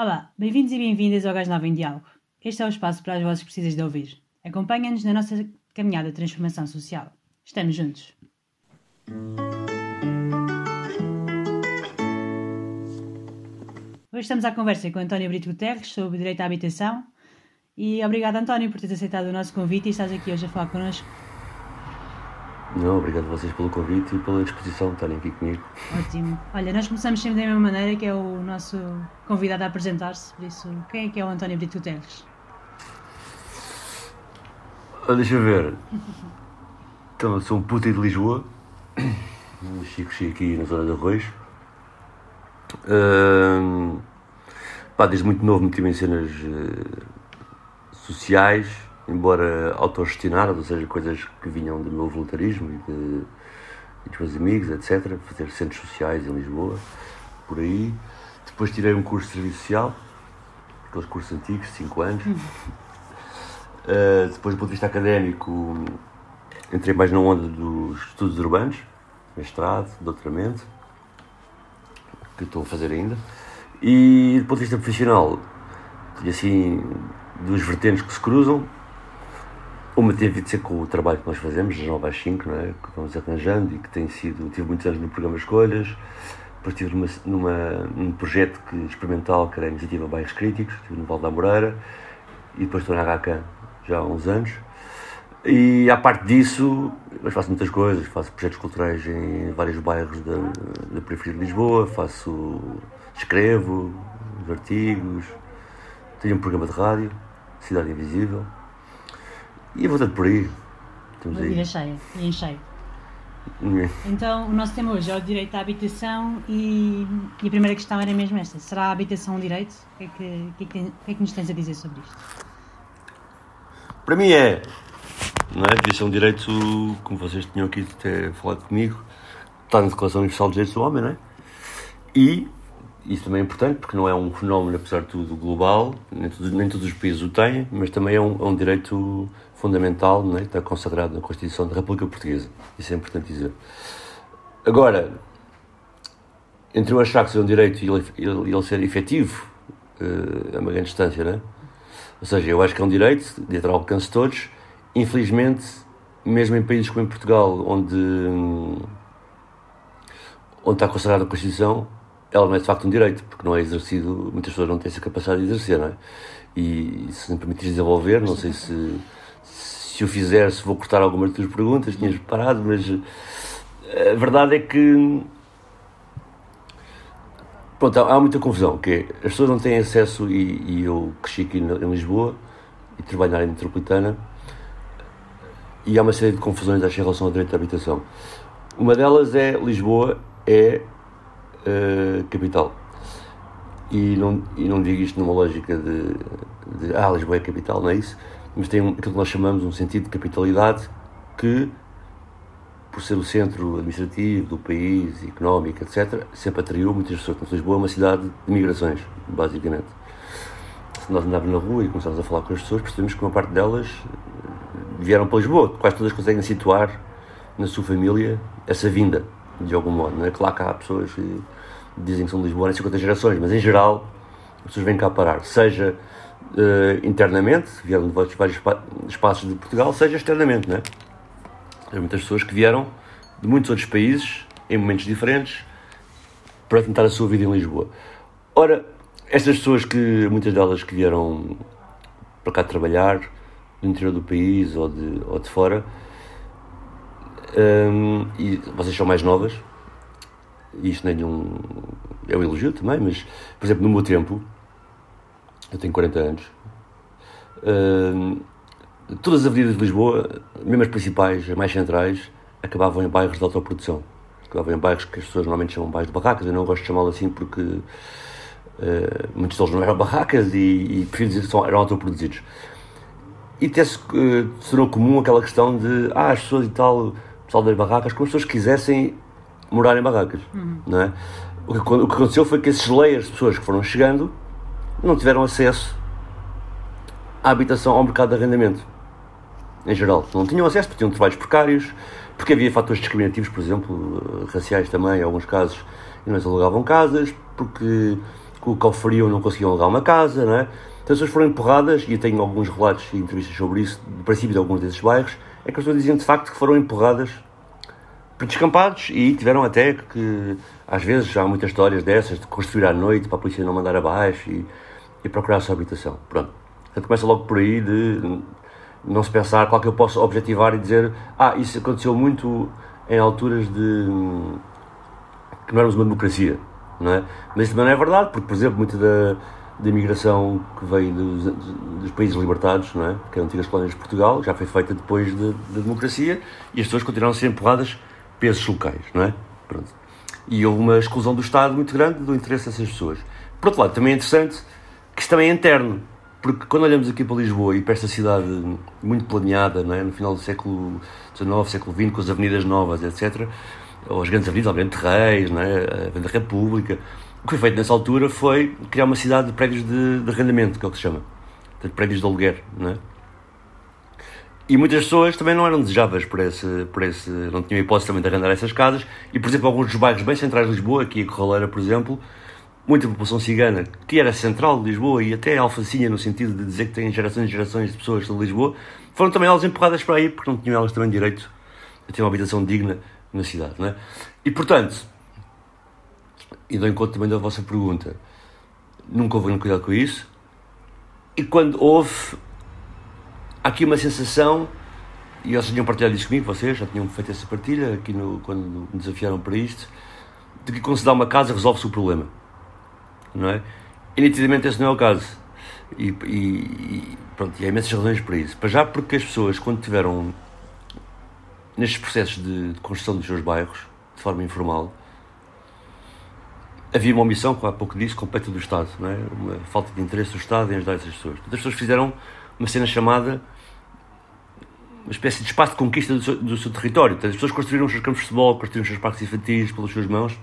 Olá, bem-vindos e bem-vindas ao Gás Nova em Diálogo. Este é o espaço para as vozes precisas de ouvir. Acompanha-nos na nossa caminhada de transformação social. Estamos juntos. Hoje estamos à conversa com António Brito Guterres sobre direito à habitação e obrigado António por teres aceitado o nosso convite e estás aqui hoje a falar connosco. Não, obrigado a vocês pelo convite e pela disposição de estarem aqui comigo. Ótimo. Olha, nós começamos sempre da mesma maneira, que é o nosso convidado a apresentar-se, por isso, quem é que é o António Brito Guterres? Ah, deixa eu ver. Então, eu sou um puta de Lisboa. Chico, chico aqui na zona de Arroz. Ahm, pá, desde muito novo meti-me em cenas eh, sociais, embora autogestionadas, ou seja, coisas que vinham do meu voluntarismo e, de, e dos meus amigos, etc. Fazer centros sociais em Lisboa, por aí. Depois tirei um curso de serviço social, aqueles cursos antigos, 5 anos. Uh, depois, do ponto de vista académico, entrei mais na onda dos estudos urbanos, mestrado, doutoramento, que estou a fazer ainda. E do ponto de vista profissional, tinha assim duas vertentes que se cruzam. Uma teve de ser com o trabalho que nós fazemos, das 9 às 5, não é? que vamos arranjando e que tem sido. Tive muitos anos no programa Escolhas, depois estive numa, numa, num projeto que, experimental que era a Iniciativa Bairros Críticos, estive no Val da Moreira, e depois estou na HK já há uns anos. E à parte disso, eu faço muitas coisas, faço projetos culturais em vários bairros da, da periferia de Lisboa, faço, escrevo os artigos, tenho um programa de rádio, Cidade Invisível, e vou tanto por aí. Estamos Uma vida cheia e em cheio. Então, o nosso tema hoje é o direito à habitação e, e a primeira questão era mesmo esta: será a habitação um direito? O que é que, que, é que, tem- que, é que nos tens a dizer sobre isto? Para mim é, não é? Devia ser um direito, como vocês tinham aqui até falado comigo, está na Declaração Universal dos Direitos do Homem, não é? E isso também é importante, porque não é um fenómeno, apesar de tudo, global, nem todos, nem todos os países o têm, mas também é um, é um direito fundamental, não é? Está consagrado na Constituição da República Portuguesa. Isso é importante dizer. Agora, entre eu achar que é um direito e ele, ele, ser efetivo, eh, é uma grande distância, não é? Ou seja, eu acho que é um direito de ao alcance de todos. Infelizmente, mesmo em países como em Portugal, onde, onde está consagrada a Constituição, ela não é de facto um direito, porque não é exercido, muitas pessoas não têm essa capacidade de exercer, não é? E se me permitires desenvolver, não sei se, se o fizer, se vou cortar algumas das tuas perguntas, tinhas preparado, mas eh, a verdade é que Pronto, há muita confusão, que é, as pessoas não têm acesso, e, e eu cresci aqui em Lisboa e trabalho na área metropolitana, e há uma série de confusões acho, em relação ao direito à habitação. Uma delas é Lisboa é eh, capital. E não, e não digo isto numa lógica de, de ah, Lisboa é capital, não é isso, mas tem aquilo que nós chamamos um sentido de capitalidade que por ser o centro administrativo do país, económico, etc., sempre atraiu muitas pessoas. Portanto, Lisboa é uma cidade de migrações, basicamente. Se nós andarmos na rua e começarmos a falar com as pessoas, percebemos que uma parte delas eh, vieram para Lisboa. Quase todas conseguem situar na sua família essa vinda, de algum modo. Não é claro que há pessoas que dizem que são de Lisboa há 50 gerações, mas em geral as pessoas vêm cá parar. Seja eh, internamente, vieram de vários, vários espa- espaços de Portugal, seja externamente, não é? Há muitas pessoas que vieram de muitos outros países, em momentos diferentes, para tentar a sua vida em Lisboa. Ora, estas pessoas que, muitas delas que vieram para cá trabalhar, do interior do país ou de, ou de fora, hum, e vocês são mais novas, e isto nem é um, é um elogio também, mas, por exemplo, no meu tempo, eu tenho 40 anos, hum, todas as avenidas de Lisboa, mesmo as principais, as mais centrais, acabavam em bairros de autoprodução. Acabavam em bairros que as pessoas normalmente chamam bairros de barracas. Eu não gosto de chamá-lo assim porque eh, muitos deles não eram barracas e, e prefiro dizer que são, eram autoproduzidos. E até se, se tornou comum aquela questão de ah, as pessoas e tal, o pessoal das barracas, como as pessoas quisessem morar em barracas. Não é? o, que, o que aconteceu foi que esses layers de pessoas que foram chegando não tiveram acesso à habitação, ao mercado de arrendamento em geral. Não tinham acesso porque tinham trabalhos precários, porque havia fatores discriminativos, por exemplo, eh, raciais também, em alguns casos, e não alugavam casas, porque o que oferiam não conseguiam alugar uma casa, não é? Então as pessoas foram empurradas, e eu tenho alguns relatos e entrevistas sobre isso, do princípio de alguns desses bairros, é que as pessoas diziam de facto que foram empurradas para descampados e tiveram até que, às vezes, há muitas histórias dessas, de construir à noite para a polícia não mandar abaixo e, e procurar a sua habitação. Pronto. Portanto, começa logo por aí de não se pensar qual que eu posso objetivar e dizer ah, isso aconteceu muito em alturas de que não éramos uma democracia, não é? Mas isso também não é verdade, porque, por exemplo, muita da, da imigração que veio dos, dos, países libertados, não é? Que eram antigas colónias de Portugal, já foi feita depois da de, de democracia e as pessoas continuaram a ser empurradas para esses locais, não é? Pronto. E houve uma exclusão do Estado muito grande do interesse dessas pessoas. Por outro lado, também é interessante que também é interno, porque quando olhamos aqui para Lisboa e para esta cidade muito planeada, não é? no final do século XIX, século XX, com as avenidas novas, etc., ou as grandes avenidas, obviamente Reis, não é? a Avenida República, o que foi feito nessa altura foi criar uma cidade de prédios de, de arrendamento, que é o que se chama, de prédios de aluguer. Não é? E muitas pessoas também não eram desejáveis por esse, por esse. não tinham hipótese também de arrendar essas casas. E, por exemplo, alguns dos bairros bem centrais de Lisboa, aqui a Corraleira, por exemplo, muita população cigana, que era central de Lisboa e até alfacinha, no sentido de dizer que tem gerações e gerações de pessoas de Lisboa, foram também elas empurradas para aí, porque não tinham elas também direito a ter uma habitação digna na cidade. Não é? E, portanto, e dou em conta também da vossa pergunta, nunca houve grande cuidado com isso. E quando houve, há aqui uma sensação, e vocês tinham partilhado isso comigo, vocês já tinham feito essa partilha aqui no, quando me desafiaram para isto, de que quando se dá uma casa resolve-se o problema. Não é? E nitidamente esse não é o caso. E, e, e, pronto, e há imensas razões para isso. Para já porque as pessoas, quando tiveram nestes processos de, de construção dos seus bairros, de forma informal, havia uma omissão, como há pouco disse, completa do Estado, não é? uma falta de interesse do Estado em ajudar essas pessoas. Portanto, as pessoas fizeram uma cena chamada uma espécie de espaço de conquista do seu, do seu território. Portanto, as pessoas construíram os seus campos de futebol, construíram os seus parques infantis pelas suas mãos.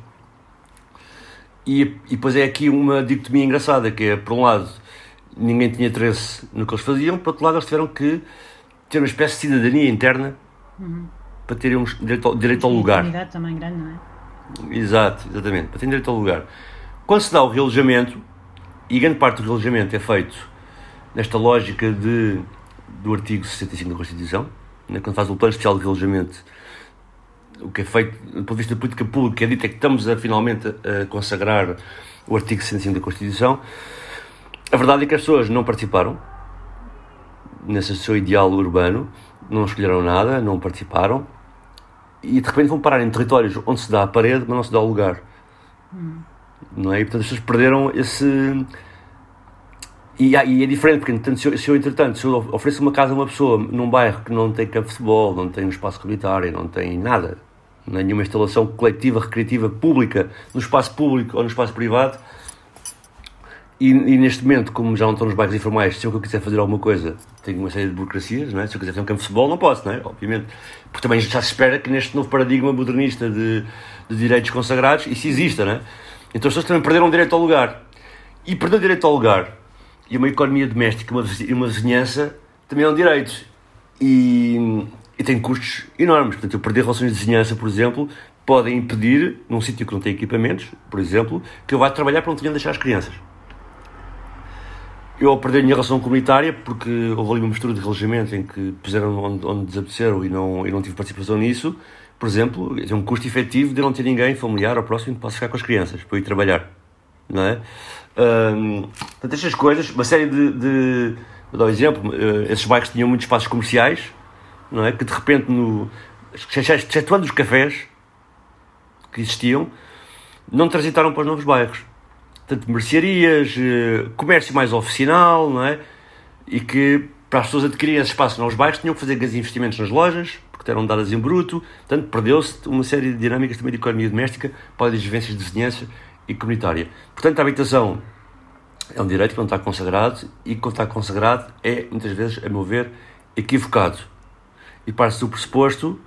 E, e depois é aqui uma dicotomia engraçada, que é, por um lado, ninguém tinha interesse no que eles faziam, por outro lado, eles tiveram que ter uma espécie de cidadania interna uhum. para terem um direito, ao, direito ao lugar. também grande, não é? Exato, exatamente, para ter direito ao lugar. Quando se dá o realojamento, e grande parte do realojamento é feito nesta lógica de, do artigo 65 da Constituição, né, quando faz o plano especial de realojamento, o que é feito do ponto de vista da política pública, é dito é que estamos a, finalmente a consagrar o artigo 65 da Constituição. A verdade é que as pessoas não participaram nesse seu ideal urbano, não escolheram nada, não participaram, e de repente vão parar em territórios onde se dá a parede, mas não se dá o lugar. Hum. Não é? E portanto as pessoas perderam esse. E, e é diferente, porque entanto, se, eu, se eu, entretanto, se eu ofereço uma casa a uma pessoa num bairro que não tem campo de futebol, não tem um espaço comunitário, não tem nada, nenhuma instalação coletiva, recreativa, pública, no espaço público ou no espaço privado, e, e, neste momento, como já não estou nos bairros informais, se eu quiser fazer alguma coisa, tenho uma série de burocracias, não é? se eu quiser ter um campo de futebol, não posso, não é? obviamente. Porque também já se espera que neste novo paradigma modernista de, de direitos consagrados isso exista. Não é? Então as pessoas também perderam direito ao lugar. E perder direito ao lugar e uma economia doméstica uma, uma vizinhança também é um direito. E, e tem custos enormes. Portanto, eu perder relações de vizinhança, por exemplo, podem impedir, num sítio que não tem equipamentos, por exemplo, que eu vá trabalhar para onde tenho de deixar as crianças. Eu ao perder a minha relação comunitária, porque houve ali uma mistura de relojamento em que puseram onde, onde desapareceram e não, e não tive participação nisso, por exemplo, é um custo efetivo de não ter ninguém familiar ou próximo que possa ficar com as crianças, para ir trabalhar. Não é? Um, portanto, estas coisas, uma série de. de vou dar um exemplo, uh, esses bairros tinham muitos espaços comerciais, não é? Que de repente, no, excetuando os cafés que existiam, não transitaram para os novos bairros portanto, mercearias, eh, comércio mais oficinal, não é? E que para as pessoas adquirirem esse espaço nos bairros tinham que fazer grandes investimentos nas lojas, porque eram dadas em bruto, portanto, perdeu-se uma série de dinâmicas também de economia doméstica para as vivências de vizinhança e comunitária. Portanto, a habitação é um direito que não está consagrado e quando está consagrado é, muitas vezes, a meu ver, equivocado. E parte do pressuposto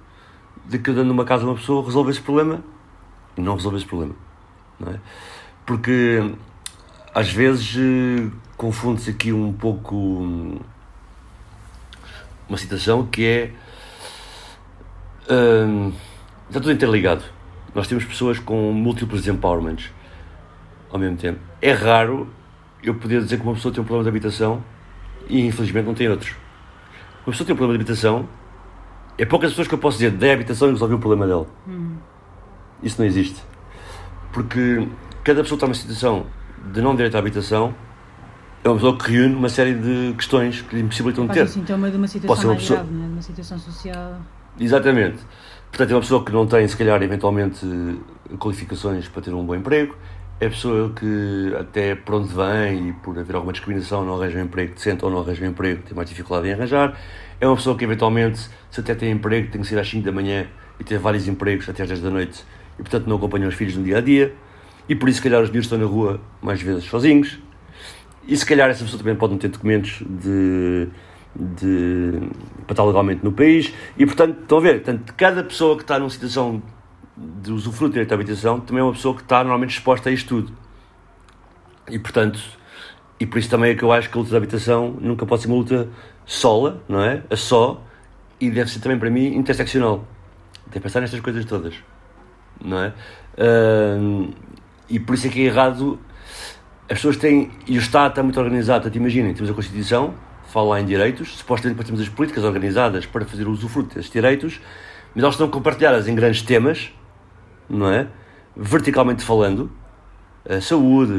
de que dando uma casa a uma pessoa resolve esse problema e não resolve esse problema. Não é? porque às vezes confunde-se aqui um pouco uma situação que é uh, está tudo interligado. Nós temos pessoas com múltiplos empowerments ao mesmo tempo. É raro eu poder dizer que uma pessoa tem um problema de habitação e infelizmente não tem outros. Uma pessoa tem um problema de habitação, é poucas pessoas que eu posso dizer dei a habitação e resolvi o problema dela. Uhum. Isso não existe. Porque cada pessoa está numa situação de não direito à habitação é uma pessoa que reúne uma série de questões que lhe impossibilitam de ter. Pode ser sintoma de uma situação mais pessoa... grave, né? de uma situação social. Exatamente. Portanto, é uma pessoa que não tem, se calhar, eventualmente, qualificações para ter um bom emprego. É a pessoa que, até por onde vem e por haver alguma discriminação, não arranja um emprego decente ou não arranja um emprego, tem mais dificuldade em arranjar. É uma pessoa que, eventualmente, se até tem emprego, tem que sair às 5 da manhã e ter vários empregos até às 10 da noite e, portanto, não acompanha os filhos no dia a dia. E por isso, se calhar, os miúdos estão na rua mais vezes sozinhos. E se calhar essa pessoa também pode não ter documentos de de, para estar legalmente no país e, portanto, estão a ver, portanto, cada pessoa que está numa situação de usufruto de direito à habitação também é uma pessoa que está normalmente exposta a isto tudo. E, portanto, e por isso também é que eu acho que a luta da habitação nunca pode ser uma luta sola, não é? A só, e deve ser também para mim interseccional. Tem que pensar nestas coisas todas, não é? Uh, e por isso é que é errado. As pessoas têm. E o Estado está muito organizado. Portanto, imaginem, temos a Constituição, fala em direitos, supostamente temos as políticas organizadas para fazer o usufruto desses direitos, mas elas estão compartilhadas em grandes temas, não é? Verticalmente falando, a saúde,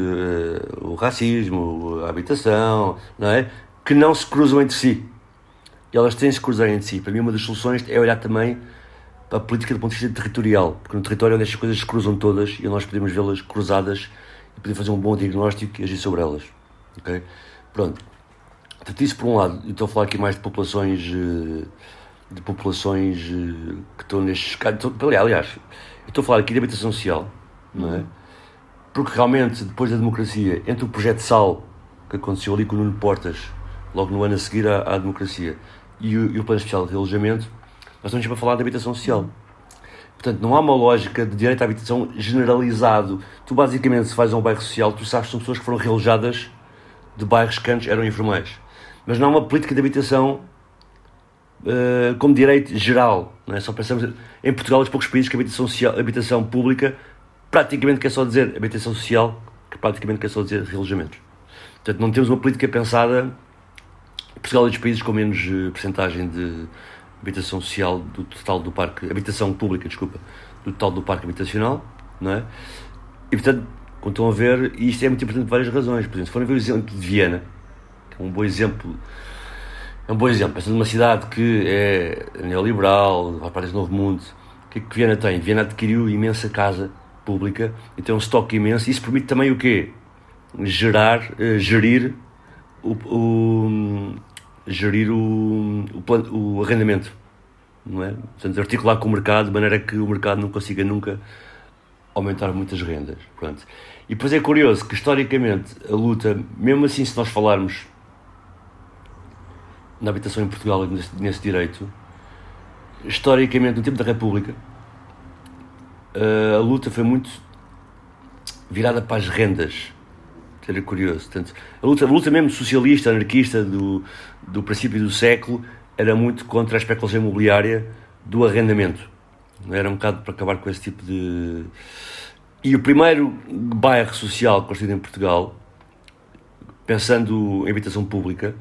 o racismo, a habitação, não é? Que não se cruzam entre si. E elas têm de se cruzar entre si. Para mim, uma das soluções é olhar também para a política do ponto de vista territorial, porque no território é onde estas coisas se cruzam todas e nós podemos vê-las cruzadas e poder fazer um bom diagnóstico e agir sobre elas. Ok? Pronto. Portanto, isso por um lado, estou a falar aqui mais de populações eh, de populações eh, que estão nestes casos. Aliás, estou a falar aqui de habitação social, não é? Porque realmente, depois da democracia, entre o projeto SAL, que aconteceu ali com o Nuno Portas, logo no ano a seguir à, à democracia, e o, e o Plano Especial de Realojamento, nós estamos para falar de habitação social. Portanto, não há uma lógica de direito à habitação generalizado. Tu, basicamente, se a um bairro social, tu sabes que são pessoas que foram realojadas de bairros que antes eram informais mas não uma política de habitação uh, como direito geral. Não é? Só pensamos em Portugal, os poucos países que a habitação, social, habitação pública praticamente quer só dizer habitação social, que praticamente quer só dizer relojamentos. Portanto, não temos uma política pensada. Portugal é dos países com menos uh, percentagem de habitação social do total do parque, habitação pública, desculpa, do total do parque habitacional, não é? E portanto, como estão a ver, e isto é muito importante por várias razões. Por exemplo, se forem ver o exemplo de Viena, um bom exemplo. É um bom exemplo. Esta é uma cidade que é neoliberal, vai para o novo mundo. O que é que Viena tem? Viena adquiriu imensa casa pública e tem um estoque imenso. Isso permite também o quê? Gerar, uh, gerir o, o, gerir o, o, o arrendamento. Não é? Portanto, articular com o mercado de maneira que o mercado não consiga nunca aumentar muitas rendas. Pronto. E depois é curioso que, historicamente, a luta, mesmo assim, se nós falarmos na habitação em Portugal nesse, nesse direito, historicamente, no tempo da República, a luta foi muito virada para as rendas. Era curioso. Portanto, a, luta, a luta mesmo socialista, anarquista do, do princípio do século era muito contra a especulação imobiliária do arrendamento. Era um bocado para acabar com esse tipo de. E o primeiro bairro social construído em Portugal, pensando em habitação pública,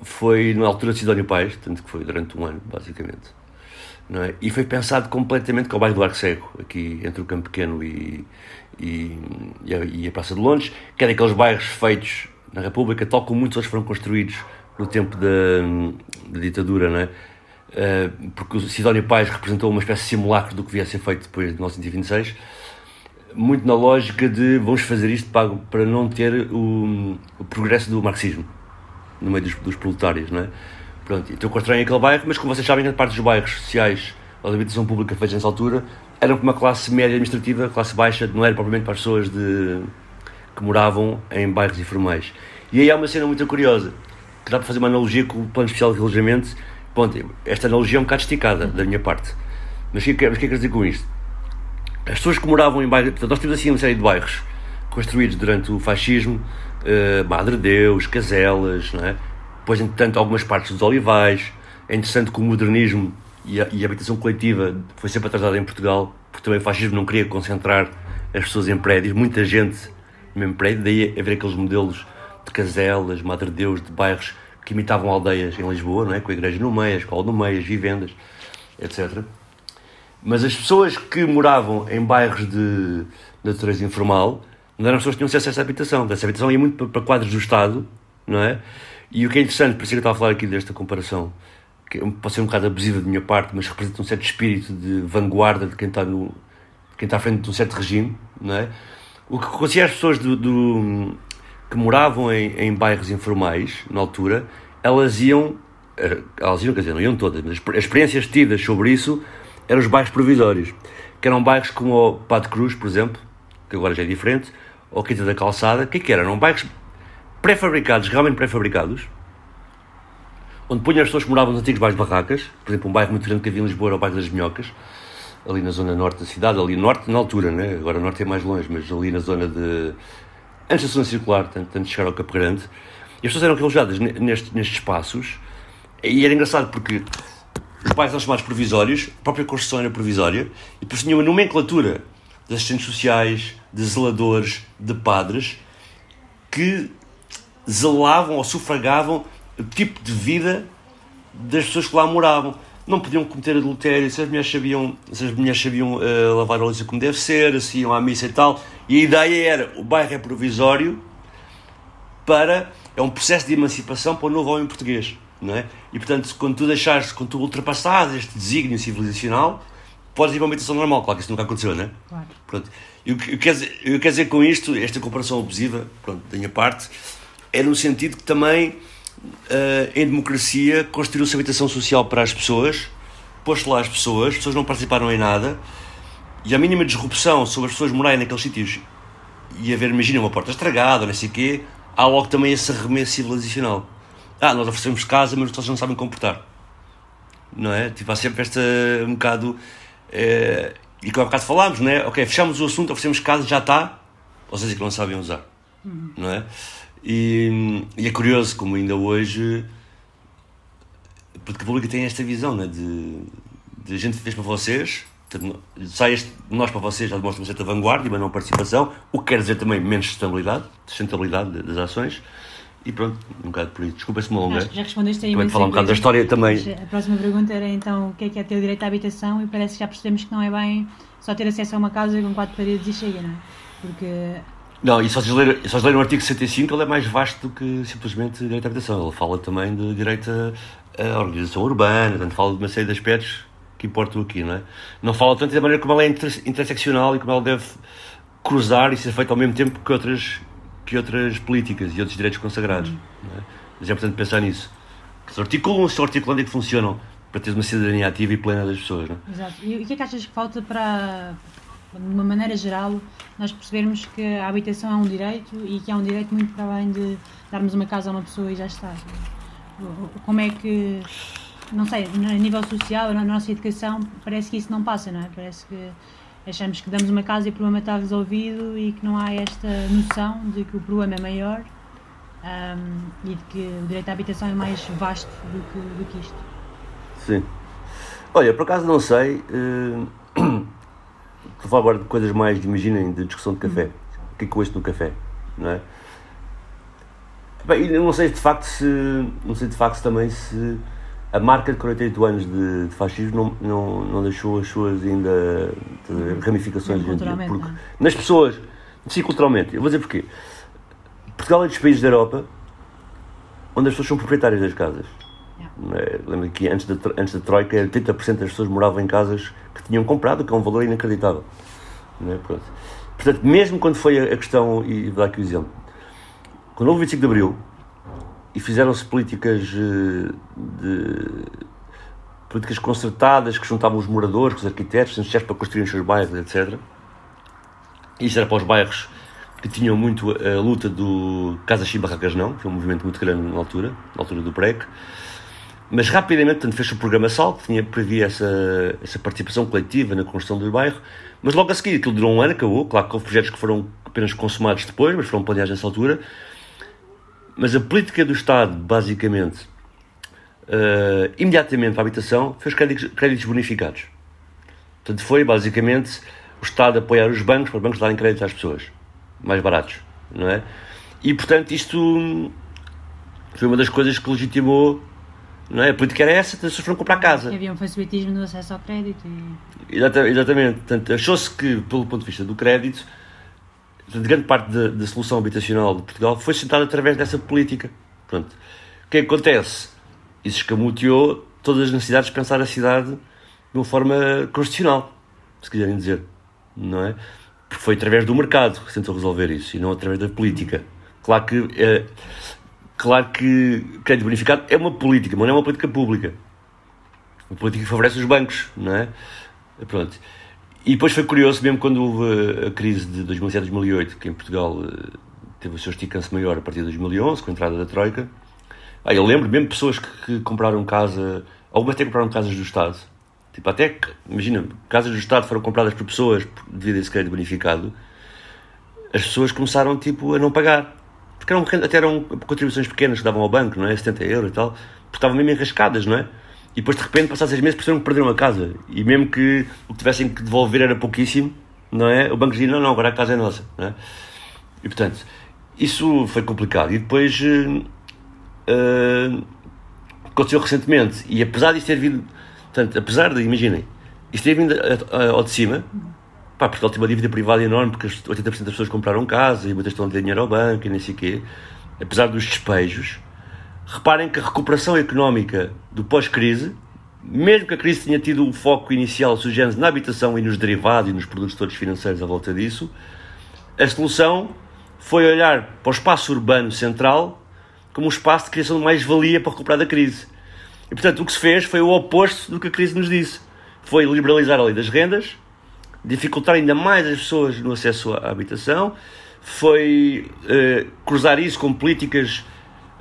foi na altura de Sidónio Pais, tanto que foi durante um ano, basicamente. É? E foi pensado completamente com o bairro do Arco aqui entre o Campo Pequeno e, e, e, a, e a Praça de Londres, que é daqueles bairros feitos na República, tal como muitos outros foram construídos no tempo da, da ditadura, não é? Uh, porque o Sidónio Pais representou uma espécie de simulacro do que viesse a ser feito depois de 1926, muito na lógica de vamos fazer isto para, para não ter o, o progresso do marxismo no meio dos, dos proletários, não é? Pronto, então constroem aquele bairro, mas como vocês sabem, grande parte dos bairros sociais ou de habitação pública feitos nessa altura eram para uma classe média administrativa, classe baixa, não era propriamente para as pessoas de, que moravam em bairros informais. E aí há uma cena muito curiosa, que dá para fazer uma analogia com o plano especial de relojamento. Ponto, esta analogia é um bocado esticada da minha parte. Mas o que, é que, é, que quer dizer com isto? As pessoas que moravam em bairros. Nós temos assim uma série de bairros construídos durante o fascismo, uh, Madre Deus, Caselas, não é? Depois, entretanto, algumas partes dos Olivais. É interessante que o modernismo e a, e a habitação coletiva foi sempre atrasada em Portugal, porque também o fascismo não queria concentrar as pessoas em prédios, muita gente no mesmo prédio, daí haver aqueles modelos de caselas, Madre Deus, de bairros que imitavam aldeias em Lisboa, não é? com a igreja no meio, a escola no meio, as vivendas, etc. Mas as pessoas que moravam em bairros de natureza informal não eram pessoas que tinham acesso a essa habitação. Essa habitação ia muito para quadros do Estado, não é? E o que é interessante, por isso que eu estava a falar aqui desta comparação, que pode ser um bocado abusiva da minha parte, mas representa um certo espírito de vanguarda de quem está, no, quem está à frente de um certo regime, não é? O que acontecia às pessoas do, do que moravam em, em bairros informais, na altura, elas iam, eh, elas iam, quer dizer, não iam todas, mas as experiências tidas sobre isso eram os bairros provisórios, que eram bairros como o Pato Cruz, por exemplo, que agora já é diferente, ou Quinta da Calçada, que, é que eram? Eram bairros pré-fabricados, realmente pré-fabricados, onde punham as pessoas que moravam nos antigos bairros barracas, por exemplo, um bairro muito grande que havia em Lisboa era o bairro das Minhocas, ali na zona norte da cidade, ali norte na altura, né? agora norte é mais longe, mas ali na zona de. antes da zona circular, tanto, tanto de chegar ao Campo Grande, e as pessoas eram alojadas nestes, nestes espaços, e era engraçado porque os bairros eram chamados provisórios, a própria construção era provisória, e depois tinha uma nomenclatura de assistentes sociais, de zeladores, de padres, que zelavam ou sufragavam o tipo de vida das pessoas que lá moravam. Não podiam cometer adultério, se as mulheres sabiam, se as mulheres sabiam uh, lavar a louça como deve ser, se iam à missa e tal. E a ideia era, o bairro é provisório para, é um processo de emancipação para o novo homem português. Não é? E portanto, quando tu deixares, quando tu ultrapassares este desígnio civilizacional, podes ir para uma habitação normal, claro que isso nunca aconteceu, não é? Claro. Pronto. E que eu quero, eu quero dizer com isto, esta comparação abusiva, pronto, da minha parte, é no sentido que também, uh, em democracia, construiu-se habitação social para as pessoas, posto lá as pessoas, as pessoas não participaram em nada, e a mínima disrupção sobre as pessoas morarem naqueles sítios e haver, imagina, uma porta estragada, não sei o quê, há logo também esse arremesso civilizacional. Ah, nós oferecemos casa, mas eles não sabem comportar. Não é? Tipo, há sempre esta um bocado é, e que há bocado falámos, não é? Ok, fechamos o assunto, oferecemos casa, já está, ou seja, que não sabem usar, uhum. não é? E, e, é curioso como ainda hoje porque a pública tem esta visão, não é? De, de a gente fez para vocês, sai este, nós para vocês já demonstra uma certa vanguarda, mas não participação, o que quer dizer também menos sustentabilidade, sustentabilidade das ações. E pronto, um bocado por isso. Desculpa se me alonguei. Já respondeste aí. Também falar um bocado da história também. A próxima pergunta era então o que é que é ter o direito à habitação e parece que já percebemos que não é bem só ter acesso a uma casa com quatro paredes e chega, não é? Porque. Não, e só se ler, só se ler o artigo 65 ele é mais vasto do que simplesmente direito à habitação. Ele fala também de direito à organização urbana, portanto fala de uma série de aspectos que importam aqui, não é? Não fala tanto da maneira como ela é interseccional e como ela deve cruzar e ser feita ao mesmo tempo que outras que outras políticas e outros direitos consagrados. Uhum. É? Mas é importante pensar nisso. Que se articulam, se articulando e que funcionam para ter uma cidadania ativa e plena das pessoas. Não é? Exato. E o que é que achas que falta para, de uma maneira geral, nós percebermos que a habitação é um direito e que é um direito muito para além de darmos uma casa a uma pessoa e já está? Como é que, não sei, a nível social, na nossa educação, parece que isso não passa, não é? Parece que achamos que damos uma casa e o problema está resolvido e que não há esta noção de que o problema é maior um, e de que o direito à habitação é mais vasto do que, do que isto. Sim. Olha, por acaso não sei. Uh, estou a falar agora de coisas mais, imaginem, de discussão de café. Uhum. O que é que ouço no café, não é? Bem, não sei de facto se. Não sei de facto também se a marca de 48 anos de, de fascismo não, não, não deixou as suas ainda ramificações hoje em dia. Porque não. nas pessoas, sim, culturalmente, eu vou dizer porquê. Portugal é dos países da Europa onde as pessoas são proprietárias das casas. Yeah. Lembro que antes da, antes da Troika, 80% das pessoas moravam em casas que tinham comprado, que é um valor inacreditável. É? Portanto, mesmo quando foi a questão, e vou dar aqui o exemplo, quando houve o 25 de Abril, e fizeram-se políticas eh, de políticas concertadas que juntavam os moradores, os arquitetos, os para construir os seus bairros, etc. Isto era para os bairros que tinham muito a luta do Casa Sim Barracas Não, que foi um movimento muito grande na altura, na altura do PREC. Mas rapidamente fez-se o programa SAL, que tinha, previa essa, essa participação coletiva na construção do bairro, mas logo a seguir aquilo durou um ano, acabou. Claro que houve projetos que foram apenas consumados depois, mas foram planeados nessa altura. Mas a política do Estado, basicamente, uh, imediatamente para a habitação, fez créditos, créditos bonificados. Portanto, foi basicamente o Estado apoiar os bancos para os bancos darem crédito às pessoas, mais baratos, não é? E, portanto, isto foi uma das coisas que legitimou, não é? A política era essa, as pessoas foram comprar casa. Havia um facilitismo no acesso ao crédito. E... Exatamente, portanto, achou-se que, pelo ponto de vista do crédito, grande parte da, da solução habitacional de Portugal foi sentada através dessa política. Pronto. O que é que acontece? Isso escamoteou todas as necessidades de pensar a cidade de uma forma constitucional, se quiserem dizer, não é? Porque foi através do mercado que se tentou resolver isso e não através da política. Claro que, é, claro que crédito bonificado é uma política, mas não é uma política pública. Uma política que favorece os bancos, não é? Pronto. E depois foi curioso, mesmo quando houve a crise de 2007-2008, que em Portugal eh, teve o seu esticance maior a partir de 2011, com a entrada da Troika. Ah, eu lembro mesmo pessoas que, que compraram casa, algumas até compraram casas do Estado, Tipo, até imagina, casas do Estado foram compradas por pessoas devido a esse crédito bonificado, as pessoas começaram, tipo, a não pagar. Porque eram, até eram contribuições pequenas que davam ao banco, não é? 70 euros e tal, porque estavam mesmo enrascadas, não é? E depois, de repente, passados seis meses, perceberam que perderam a casa. E mesmo que o que tivessem que devolver era pouquíssimo, não é? O banco dizia, não, não, agora a casa é nossa, não é? E, portanto, isso foi complicado. E depois... Uh, uh, aconteceu recentemente, e apesar disso ter vindo Portanto, apesar de, imaginem, isto ter vindo ao de cima, pá, Portugal tem uma dívida privada enorme, porque 80% das pessoas compraram casa e muitas estão a ter dinheiro ao banco e nem sei quê. Apesar dos despejos, reparem que a recuperação económica do pós-crise, mesmo que a crise tenha tido o foco inicial surgindo na habitação e nos derivados e nos produtos financeiros à volta disso, a solução foi olhar para o espaço urbano central como um espaço de criação de mais-valia para recuperar da crise. E portanto o que se fez foi o oposto do que a crise nos disse. Foi liberalizar a lei das rendas, dificultar ainda mais as pessoas no acesso à habitação, foi uh, cruzar isso com políticas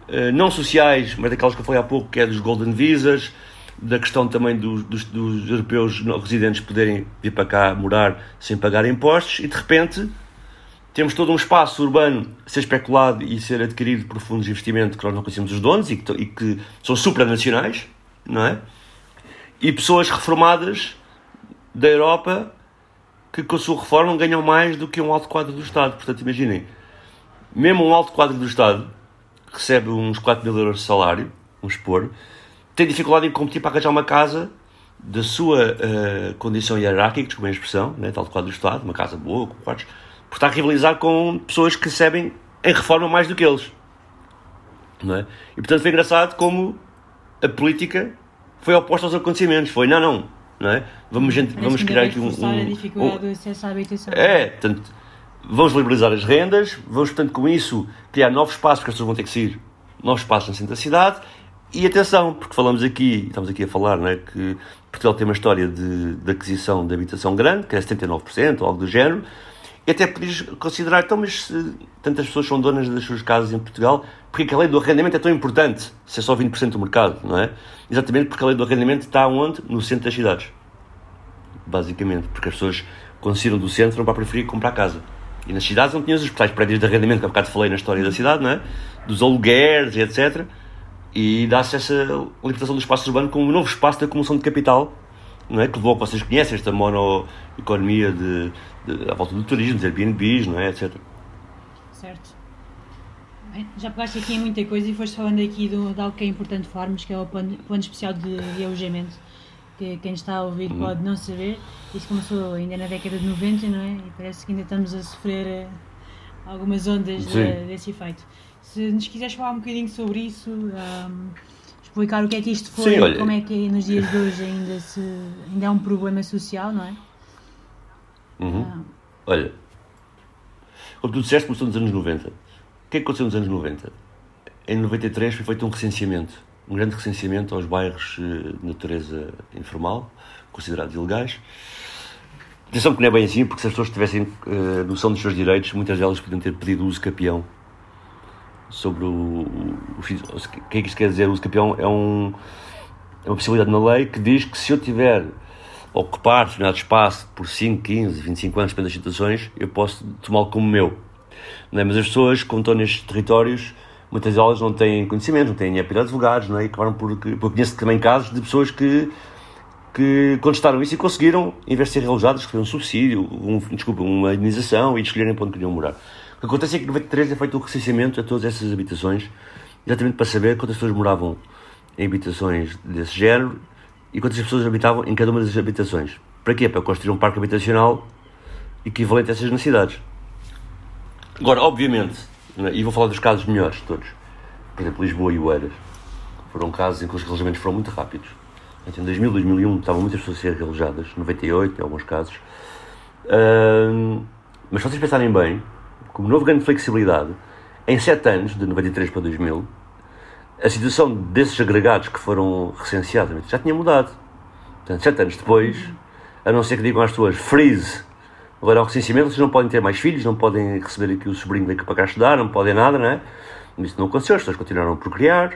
uh, não sociais, mas daquelas que eu falei há pouco, que é dos Golden Visas, da questão também dos, dos, dos europeus residentes poderem vir para cá morar sem pagar impostos, e de repente temos todo um espaço urbano a ser especulado e ser adquirido por fundos de investimento que nós não conhecemos os donos e que, e que são supranacionais, não é? E pessoas reformadas da Europa que com a sua reforma ganham mais do que um alto quadro do Estado. Portanto, imaginem, mesmo um alto quadro do Estado recebe uns 4 mil euros de salário, vamos expor, tem dificuldade em competir para arranjar uma casa da sua uh, condição hierárquica, desculpem a expressão, né, tal quadro do Estado, uma casa boa, com quartos, por estar a rivalizar com pessoas que recebem em reforma mais do que eles. Não é? E portanto foi engraçado como a política foi oposta aos acontecimentos. Foi, não, não, não é? Vamos, gente, vamos criar aqui um. um, um. É, portanto, vamos liberalizar as rendas, vamos, portanto, com isso criar novos espaços, porque as pessoas vão ter que sair, novos espaços no centro da cidade. E atenção, porque falamos aqui, estamos aqui a falar, não é, que Portugal tem uma história de, de aquisição de habitação grande, que é 79%, ou algo do género, e até podias considerar, então, mas se tantas pessoas são donas das suas casas em Portugal, porque que a lei do arrendamento é tão importante, se é só 20% do mercado, não é? Exatamente porque a lei do arrendamento está onde? No centro das cidades. Basicamente, porque as pessoas, saíram do centro, para preferir comprar casa. E nas cidades não tinhas os tais prédios de arrendamento, que há bocado falei na história da cidade, não é? Dos alugueres e etc. E dá-se essa limitação do espaço urbano como um novo espaço de acumulação de capital, não é? Que levou, vocês conhecem esta monoeconomia de, à volta do turismo, dos Airbnbs, não é? Etc. Certo. Bem, já pegaste aqui em muita coisa e foste falando aqui do, de algo que é importante falarmos, que é o plano, plano especial de, de alojamento, que quem está a ouvir hum. pode não saber. Isso começou ainda na década de 90, não é? E parece que ainda estamos a sofrer uh, algumas ondas de, desse efeito. Se nos quiseres falar um bocadinho sobre isso, um, explicar o que é que isto foi, Sim, como é que nos dias de hoje ainda, se, ainda é um problema social, não é? Uhum. Ah. Olha, como tu disseste, começou nos anos 90. O que é que aconteceu nos anos 90? Em 93 foi feito um recenseamento, um grande recenseamento aos bairros eh, de natureza informal, considerados ilegais. Atenção que não é bem assim, porque se as pessoas tivessem uh, noção dos seus direitos, muitas delas podiam ter pedido uso capião. Sobre o, o, o, o que é que isto quer dizer? O uso capião é, um, é uma possibilidade na lei que diz que se eu tiver ocupar determinado espaço por 5, 15, 25 anos, depende das situações, eu posso tomá-lo como meu. É? Mas as pessoas, como estão nestes territórios, muitas delas não têm conhecimento, não têm nem para advogados, não é? e acabaram por. Eu conheço também casos de pessoas que, que contestaram isso e conseguiram, em vez de ser realojados, receber um subsídio, um, desculpa, uma indenização e de escolherem para onde queriam morar. O que acontece é que em 93 é feito o recenseamento a todas essas habitações, exatamente para saber quantas pessoas moravam em habitações desse género e quantas pessoas habitavam em cada uma das habitações. Para quê? Para construir um parque habitacional equivalente a essas necessidades. Agora, obviamente, né, e vou falar dos casos melhores todos, por exemplo, Lisboa e Oeiras, foram casos em que os relojamentos foram muito rápidos. Em 2000, 2001 estavam muitas pessoas a ser realojadas, 98 em alguns casos. Uh, mas se vocês pensarem bem, como novo ganho de flexibilidade, em 7 anos, de 93 para 2000, a situação desses agregados que foram recenseados já tinha mudado. Portanto, 7 anos depois, a não ser que digam às pessoas freeze, agora ao recenseamento, vocês não podem ter mais filhos, não podem receber aqui o sobrinho daqui para cá estudar, não podem nada, não é? Isso não aconteceu, as pessoas continuaram a procriar,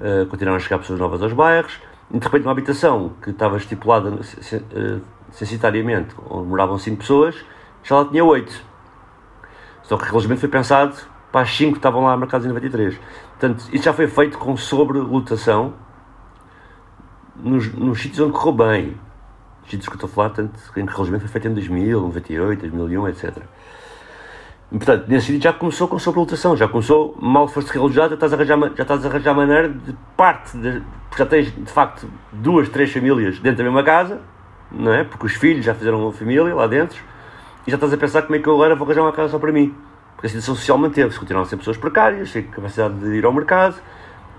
uh, continuaram a chegar pessoas novas aos bairros, de repente uma habitação que estava estipulada uh, onde moravam 5 pessoas, já lá tinha 8. Só que o foi pensado para as 5 que estavam lá marcadas em 93. Portanto, isso já foi feito com sobrelotação nos, nos sítios onde correu bem. Os sítios que eu estou a falar, tanto em que o relojamento foi feito em 2000, 98, 2001, etc. Portanto, nesse sítio já começou com sobrelotação, já começou, mal foste relojado, já estás a arranjar, já estás a arranjar maneira de parte, de, já tens de facto duas, três famílias dentro da mesma casa, não é? Porque os filhos já fizeram uma família lá dentro, e já estás a pensar como é que eu agora vou arranjar uma casa só para mim. A situação social manteve-se, continuaram a ser pessoas precárias, sem capacidade de ir ao mercado,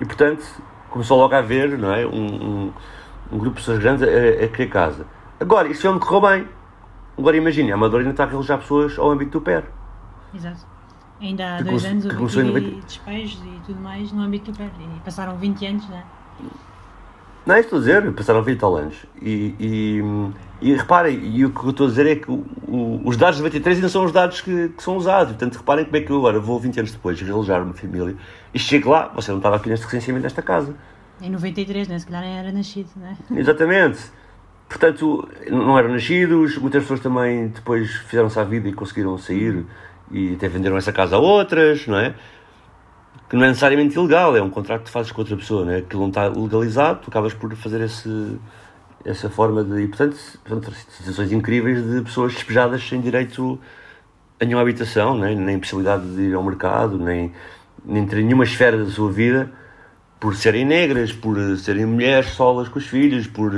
e portanto começou logo a haver não é? um, um, um grupo de pessoas grandes a, a querer casa. Agora, isso é onde correu bem. Agora imagine, a Amadora ainda está a realojar pessoas ao âmbito do PER. Exato. Ainda há dois anos houve aqui despejos e tudo mais no âmbito do PER. E passaram 20 anos, não é? Não, é estou a dizer, passaram 20 tal anos. E, e, e reparem, e o que eu estou a dizer é que o, o, os dados de 93 ainda são os dados que, que, são usados. Portanto, reparem como é que eu agora vou 20 anos depois realojar uma família e chego lá, você não estava aqui neste recenseamento desta casa. Em 93, né? se calhar era nascido, não é? Exatamente. Portanto, não eram nascidos, muitas pessoas também depois fizeram-se à vida e conseguiram sair e até venderam essa casa a outras, não é? Que não é necessariamente ilegal, é um contrato que fazes com outra pessoa, não é? Que não está legalizado, tu acabas por fazer esse, essa forma de. E, portanto, portanto, situações incríveis de pessoas despejadas sem direito a nenhuma habitação, nem, nem possibilidade de ir ao mercado, nem, nem ter nenhuma esfera da sua vida por serem negras, por serem mulheres solas com os filhos, por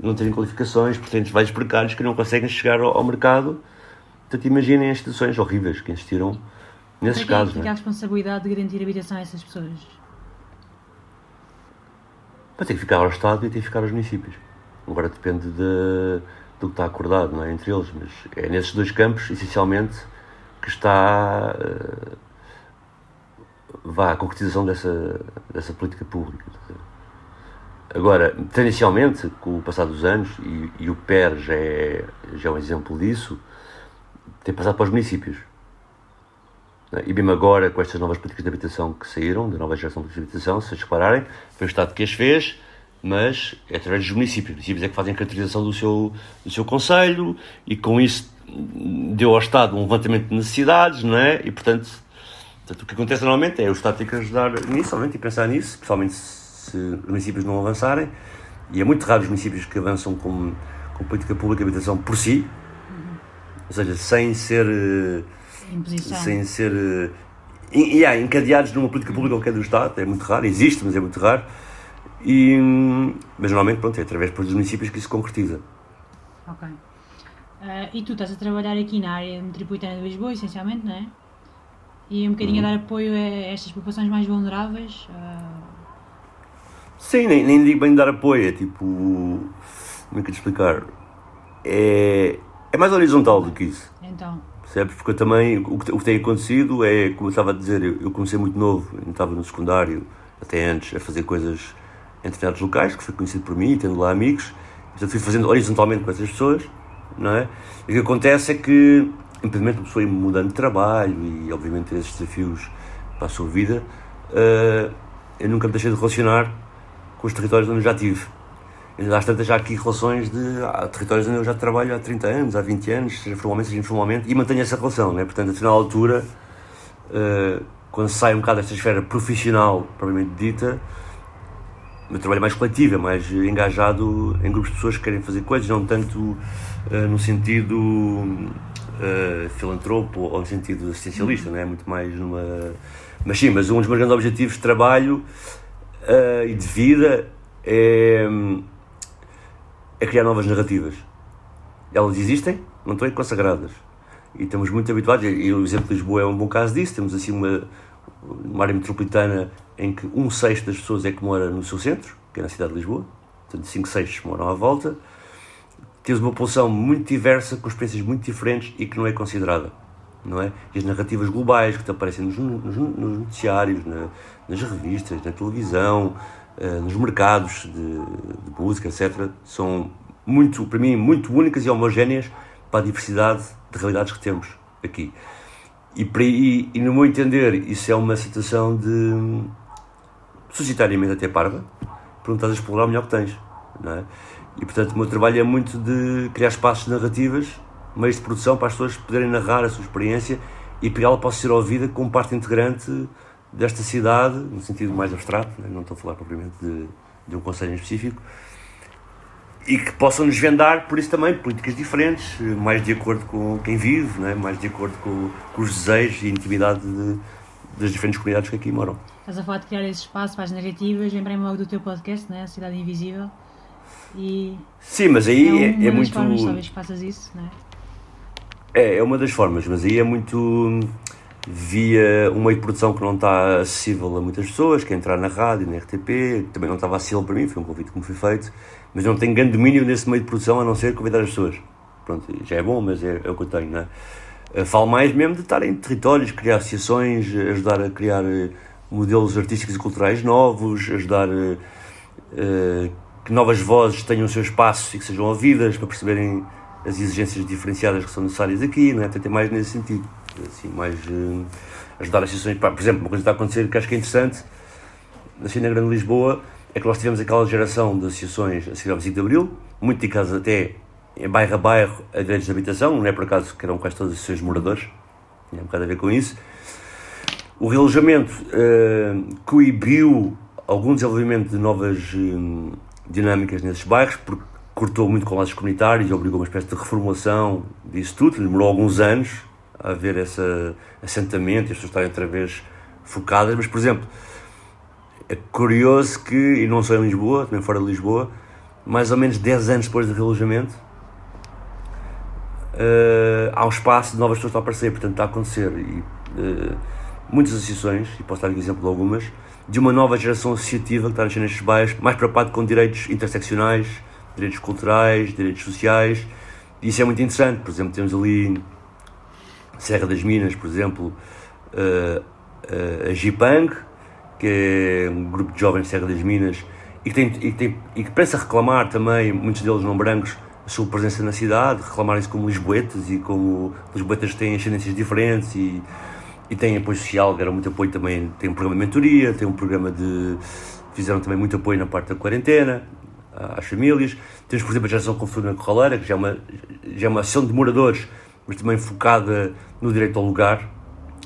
não terem qualificações, por terem vários precários que não conseguem chegar ao, ao mercado Portanto, imaginem as situações horríveis que existiram nesses Para casos. Quem é que a responsabilidade de garantir habitação a essas pessoas? Ter que ficar ao Estado e ter que ficar aos municípios. Agora depende de, do que está acordado não é, entre eles, mas é nesses dois campos, essencialmente, que está uh, vá, a concretização dessa, dessa política pública. Agora, tendencialmente, com o passar dos anos, e, e o PER já é, já é um exemplo disso, tem passado para os municípios. E mesmo agora, com estas novas políticas de habitação que saíram, da nova geração de políticas de habitação, se vocês repararem, foi o Estado que as fez, mas é através dos municípios. Os municípios é que fazem a caracterização do seu, do seu Conselho e com isso deu ao Estado um levantamento de necessidades, não é? E portanto, portanto o que acontece normalmente é o Estado ter que ajudar nisso, obviamente, e pensar nisso, principalmente se os municípios não avançarem. E é muito raro os municípios que avançam com, com política pública de habitação por si, ou seja, sem ser. Imposição. Sem ser. E, eh, yeah, encadeados numa política pública qualquer do Estado, é muito raro, existe, mas é muito raro. E, mas normalmente, pronto, é através dos municípios que isso se concretiza. Ok. Uh, e tu estás a trabalhar aqui na área metropolitana de Lisboa, essencialmente, não é? E um bocadinho uhum. a dar apoio a estas populações mais vulneráveis? Uh... Sim, nem, nem digo bem dar apoio, é tipo. Como é que te explicar? É, é mais horizontal do que isso. Então. Percebes? Porque eu também, o que, o que tem acontecido é, como eu estava a dizer, eu, eu comecei muito novo, eu estava no secundário, até antes, a fazer coisas em determinados locais, que foi conhecido por mim, tendo lá amigos. Portanto, fui fazendo horizontalmente com essas pessoas, não é? E o que acontece é que, infelizmente, uma pessoa ir mudando de trabalho e, obviamente, ter esses desafios para a sua vida, uh, eu nunca me deixei de relacionar com os territórios onde eu já tive. Às tantas já aqui relações de há territórios onde eu já trabalho há 30 anos, há 20 anos, seja formalmente, seja informalmente, e mantenho essa relação, né? Portanto, até na altura, uh, quando sai um bocado desta esfera profissional, propriamente dita, meu trabalho é mais coletivo, é mais engajado em grupos de pessoas que querem fazer coisas, não tanto uh, no sentido uh, filantropo ou no sentido assistencialista, não é? muito mais numa. Mas sim, mas um dos meus grandes objetivos de trabalho e de vida é, é criar novas narrativas. Elas existem, não estão consagradas. E estamos muito habituados, e o exemplo de Lisboa é um bom caso disso, temos assim uma, uma área metropolitana em que um sexto das pessoas é que mora no seu centro, que é na cidade de Lisboa, portanto, cinco sextos moram à volta. Temos uma população muito diversa, com experiências muito diferentes e que não é considerada. Não é? E as narrativas globais que aparecem nos, nos, nos noticiários, na, nas revistas, na televisão, nos mercados de, de, música, etc., são muito, para mim, muito únicas e homogéneas para a diversidade de realidades que temos aqui. E, para, e, e, no meu entender, isso é uma situação de societariamente até parva, porque estás a explorar o melhor que tens. Não é? E portanto, o meu trabalho é muito de criar espaços narrativas, meios de produção para as pessoas poderem narrar a sua experiência e para ela possa ser ouvida como parte integrante desta cidade, no sentido mais abstrato, né? não estou a falar propriamente de, de um conselho em específico, e que possam nos vendar, por isso também, políticas diferentes, mais de acordo com quem vive, né? mais de acordo com, com os desejos e intimidade de, das diferentes comunidades que aqui moram. Estás a falar de criar esse espaço para as narrativas, lembrei-me logo do teu podcast, né? A Cidade Invisível. E Sim, mas aí é, é, é muito. Formas, talvez que faças isso, não é? É, é uma das formas, mas aí é muito via um meio de produção que não está acessível a muitas pessoas, que é entrar na rádio, na RTP, também não estava acessível para mim, foi um convite que me foi feito, mas não tenho grande domínio nesse meio de produção a não ser convidar as pessoas. Pronto, já é bom, mas é, é o que eu tenho, não é? Eh, falo mais mesmo de estar em territórios, criar associações, ajudar a criar eh, modelos artísticos e culturais novos, ajudar que novas vozes tenham o seu espaço e que sejam ouvidas para perceberem as exigências diferenciadas que são necessárias aqui, não é? Portanto, é mais nesse sentido, assim, mais uh, ajudar as associações. Por exemplo, uma coisa que está a acontecer que acho que é interessante, assim na Grande Lisboa, é que nós tivemos aquela geração de associações a seguir ao 5 de Abril, muito dedicadas até em bairro a bairro a direitos de habitação, não é por acaso que eram quase todos os seus moradores, tinha um bocado a ver com isso. O relojamento uh, coibiu algum desenvolvimento de novas uh, dinâmicas nesses bairros, porque cortou muito com laços comunitários e obrigou uma espécie de reformulação disso tudo. Demorou alguns anos haver esse assentamento e as pessoas estarem outra vez focadas, mas, por exemplo, é curioso que, e não só em Lisboa, também fora de Lisboa, mais ou menos 10 anos depois do relojamento, uh, há um espaço de novas pessoas para aparecer, portanto está a acontecer. E, uh, muitas associações, e posso dar um exemplo de algumas, de uma nova geração associativa que está a nascer nestes bairros, mais preocupado com direitos interseccionais, direitos culturais, direitos sociais, e isso é muito interessante. Por exemplo, temos ali Serra das Minas, por exemplo, uh, uh, a Gipang, que é um grupo de jovens de Serra das Minas, e que, tem, e tem, e que pensa reclamar também, muitos deles não brancos, a sua presença na cidade, reclamarem-se como lisboetas e como lisboetas têm ascendências diferentes e, e têm apoio social, deram muito apoio também, tem um programa de mentoria, tem um programa de... fizeram também muito apoio na parte da quarentena, às famílias. Temos, por exemplo, a geração com na Corraleira, que já é uma, já é uma ação de moradores, mas também focada no direito ao lugar,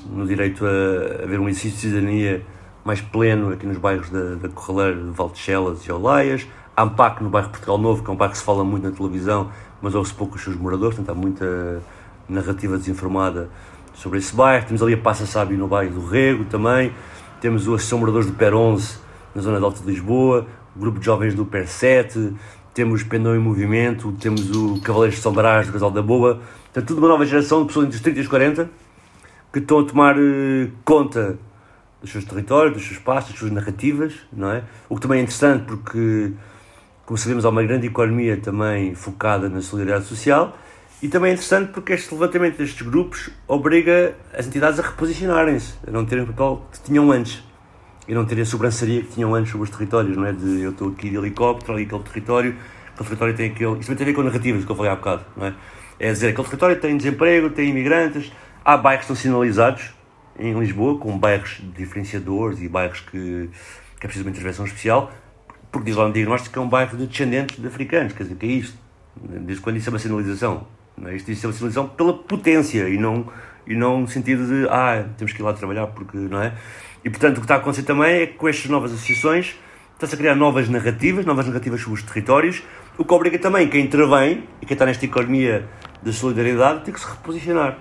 no direito a, a ver um exercício de cidadania mais pleno aqui nos bairros da, da Corraleira, de Valdechelas e Olaias. A AMPAC no bairro Portugal Novo, que é um bairro que se fala muito na televisão, mas ouve-se pouco os seus moradores, portanto há muita narrativa desinformada sobre esse bairro. Temos ali a Passa Sábio no bairro do Rego também. Temos o Associação Moradores do PER 11 na zona de Alta de Lisboa, o grupo de jovens do PER 7, temos Pendão em Movimento, temos o Cavaleiros de São Brás do Casal da Boa. Portanto, tudo uma nova geração de pessoas entre os 30 e os 40 que estão a tomar uh, conta dos seus territórios, dos seus espaços, das suas narrativas, não é? O que também é interessante porque como sabemos, há uma grande economia também focada na solidariedade social e também é interessante porque este levantamento destes grupos obriga as entidades a reposicionarem-se, a não terem o papel que tinham antes e não terem a sobrançaria que tinham antes sobre os territórios, não é? De eu estou aqui de helicóptero, ali aquele território, aquele território tem aquele. Isso também tem a ver com narrativas que eu falei há bocado, não é? É dizer, aquele território tem desemprego, tem imigrantes, há bairros que estão sinalizados em Lisboa, com bairros diferenciadores e bairros que, que é preciso uma intervenção especial, porque diz lá no diagnóstico que é um bairro de descendentes de africanos, quer dizer, que é isto? Desde quando isso é uma sinalização? Não é? Isto, isso é uma sinalização pela potência e não, e não no sentido de, ah, temos que ir lá trabalhar porque, não é? E portanto o que está a acontecer também é que com estas novas associações está-se a criar novas narrativas, novas narrativas sobre os territórios, o que obriga também quem intervém e quem está nesta economia da solidariedade tem que se reposicionar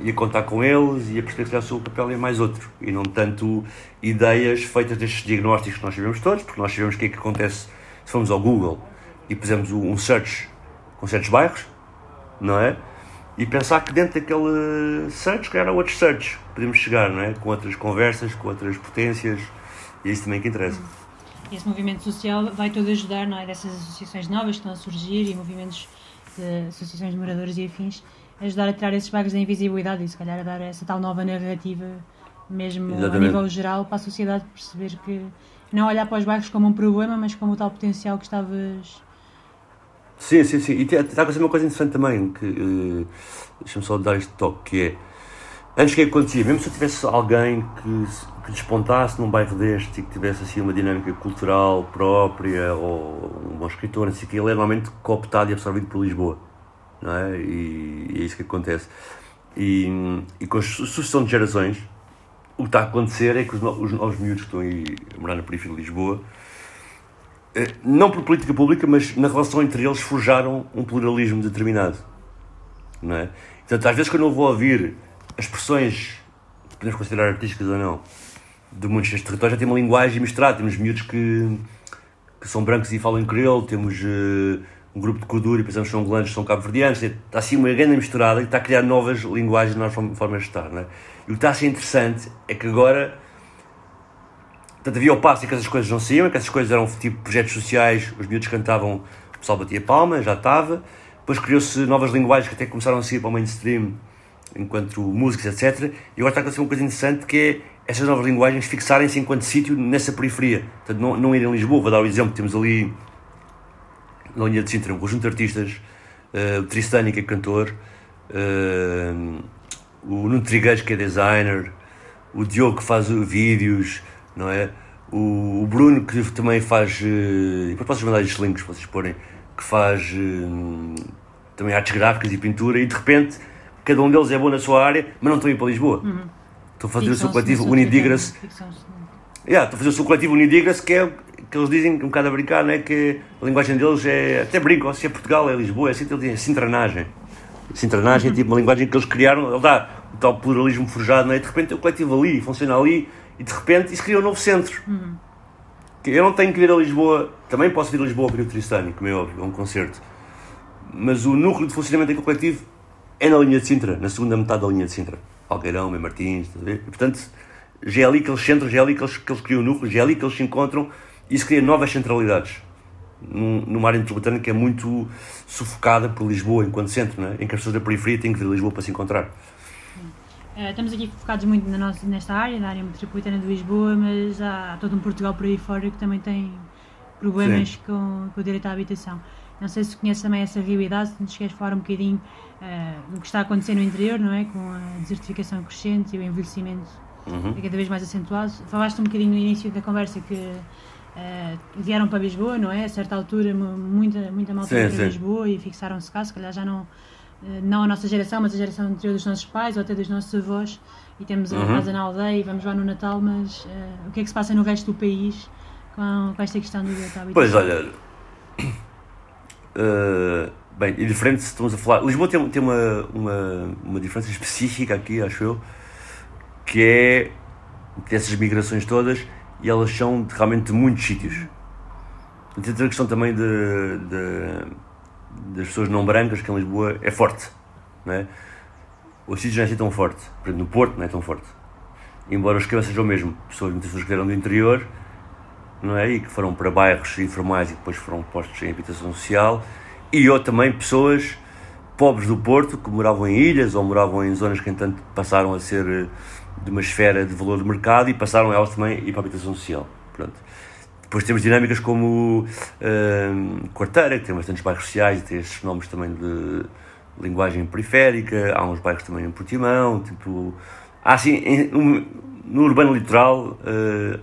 e a contar com eles e a perceber que o seu papel é mais outro e não tanto ideias feitas destes diagnósticos que nós sabemos todos, porque nós sabemos o que é que acontece se formos ao Google e pusemos um search com certos bairros, não é? E pensar que dentro daquele search, que era outros search, podemos chegar, não é? Com outras conversas, com outras potências, e é isso também que interessa. Esse movimento social vai todo ajudar, não é? Dessas associações novas que estão a surgir e movimentos de associações de moradores e afins, ajudar a tirar esses bagos da invisibilidade e se calhar a dar essa tal nova narrativa, mesmo Exatamente. a nível geral, para a sociedade perceber que não olhar para os bairros como um problema, mas como o tal potencial que estavas. Sim, sim, sim. E está a acontecer uma coisa interessante também, que uh, deixa-me só dar este toque, que é antes que, acontecia? Mesmo se eu tivesse alguém que, que despontasse num bairro deste e que tivesse assim uma dinâmica cultural própria, ou um bom escritor, assim, que ele é normalmente cooptado e absorvido por Lisboa. Não é? E, e é isso que acontece. E, e com a sucessão de gerações, o que está a acontecer é que os, os novos miúdos que estão aí a morar na periferia de Lisboa, não por política pública, mas na relação entre eles forjaram um pluralismo determinado. Não é? Portanto, às vezes quando eu vou ouvir expressões, podemos considerar artísticas ou não, de muitos destes territórios, já tem uma linguagem misturada. Temos miúdos que, que são brancos e falam crioulo, temos uh, um grupo de Kuduri, pensamos que são angolanos, são cabo-verdianos, está assim uma grande misturada e está a criar novas linguagens, novas formas de estar. Não é? E o que está a ser interessante é que agora. Portanto, havia o passo e que essas coisas não saíam, que essas coisas eram tipo projetos sociais, os miúdos cantavam, o pessoal batia palma, já estava. Depois criou-se novas linguagens que até começaram a sair para o mainstream, enquanto músicas, etc. E agora está a acontecer uma coisa interessante que é essas novas linguagens fixarem-se enquanto sítio nessa periferia. Portanto, não, não ir em Lisboa, vou dar o exemplo, temos ali na linha de Sintra um conjunto de artistas, uh, o Tristani, que é cantor, uh, o Nuno Trigueiros, que é designer, o Diogo, que faz vídeos, não é? O, o Bruno, que também faz. Uh, depois posso mandar estes links para vocês porem, que faz uh, também artes gráficas e pintura, e de repente cada um deles é bom na sua área, mas não estão a ir para Lisboa. Uhum. Estão a fazer o seu coletivo Unidigras. Yeah, estão a fazer o seu coletivo Unidigras, que é que eles dizem, um bocado a brincar, né, que a linguagem deles é. Até brincam, se é Portugal, é Lisboa, é assim, eles dizem sintranagem. Sintranagem é tipo uma linguagem que eles criaram, ele dá o tal pluralismo forjado, né, e de repente o coletivo ali, funciona ali, e de repente isso cria um novo centro. Uhum. Eu não tenho que vir a Lisboa, também posso vir a Lisboa para o Tristani, como é óbvio, é um concerto. Mas o núcleo de funcionamento daquele coletivo é na linha de Sintra, na segunda metade da linha de Sintra. Algueirão, Mem Martins, e, portanto, já é ali que eles centram, já é ali que eles, que eles criam o núcleo, já é ali que eles se encontram e isso cria novas centralidades numa área metropolitana que é muito sufocada por Lisboa enquanto centro, não é? em que as pessoas da periferia têm que vir a Lisboa para se encontrar. Uh, estamos aqui focados muito na nossa, nesta área, na área metropolitana de Lisboa, mas há, há todo um Portugal por aí fora que também tem problemas com, com, o direito à habitação. Não sei se conheces também essa realidade, se nos queres falar um bocadinho uh, do que está a acontecer no interior, não é? Com a desertificação crescente e o envelhecimento uhum. cada vez mais acentuado. Falaste um bocadinho no início da conversa que Uh, vieram para Lisboa, não é? A certa altura, muita, muita malta para. Lisboa e fixaram-se cá, se calhar já não, não a nossa geração, mas a geração anterior dos nossos pais ou até dos nossos avós. E temos a uhum. casa na aldeia e vamos lá no Natal, mas uh, o que é que se passa no resto do país com, com esta questão do direito Pois olha, bem, e diferente se estamos a falar. Lisboa tem, tem uma, uma, uma diferença específica aqui, acho eu, que é dessas migrações todas e elas são de, realmente de muitos sítios. Portanto, a questão também de, de, das pessoas não brancas, que em Lisboa é forte. Não é? Os sítios não é assim tão forte. Exemplo, no Porto não é tão forte. Embora os esquemas sejam o mesmo. Pessoas, muitas pessoas que vieram do interior não é? e que foram para bairros informais e depois foram postos em habitação social. E eu também pessoas pobres do Porto que moravam em ilhas ou moravam em zonas que, entanto, passaram a ser de uma esfera de valor de mercado e passaram elas também a ir para a habitação social. Pronto. Depois temos dinâmicas como uh, Quarteira, que tem bastantes bairros sociais e tem esses fenómenos também de linguagem periférica. Há uns bairros também em Portimão. Tipo, há assim, em, no urbano litoral, uh,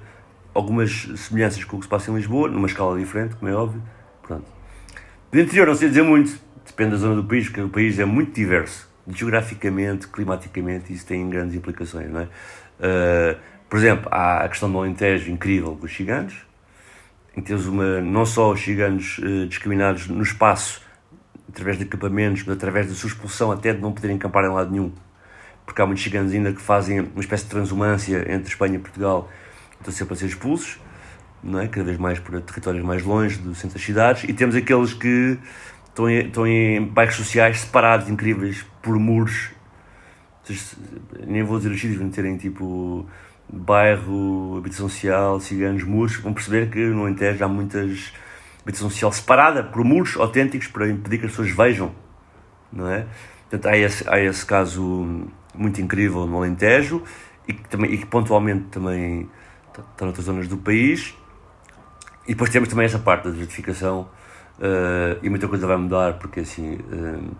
algumas semelhanças com o que se passa em Lisboa, numa escala diferente, como é óbvio. Pronto. Do interior não sei dizer muito, depende da zona do país, porque o país é muito diverso geograficamente, climaticamente, isso tem grandes implicações, não é? Uh, por exemplo, há a questão do Alentejo incrível dos gigantes, em temos uma, não só os ciganos uh, discriminados no espaço, através de acampamentos, mas através da sua expulsão até de não poderem acampar em lado nenhum, porque há muitos ciganos ainda que fazem uma espécie de transumância entre Espanha e Portugal, estão sempre a ser expulsos, não é? cada vez mais para territórios mais longe do centro das cidades, e temos aqueles que estão em, estão em bairros sociais separados, incríveis, por muros. Nem vou dizer os sítios, vão terem tipo bairro, habitação social, ciganos, muros. Vão perceber que no Alentejo há muitas habitação social separada por muros autênticos para impedir que as pessoas vejam, não é? Portanto, há esse, há esse caso muito incrível no Alentejo e que, também, e que pontualmente também está noutras zonas do país. E depois temos também essa parte da desertificação uh, e muita coisa vai mudar, porque assim, uh,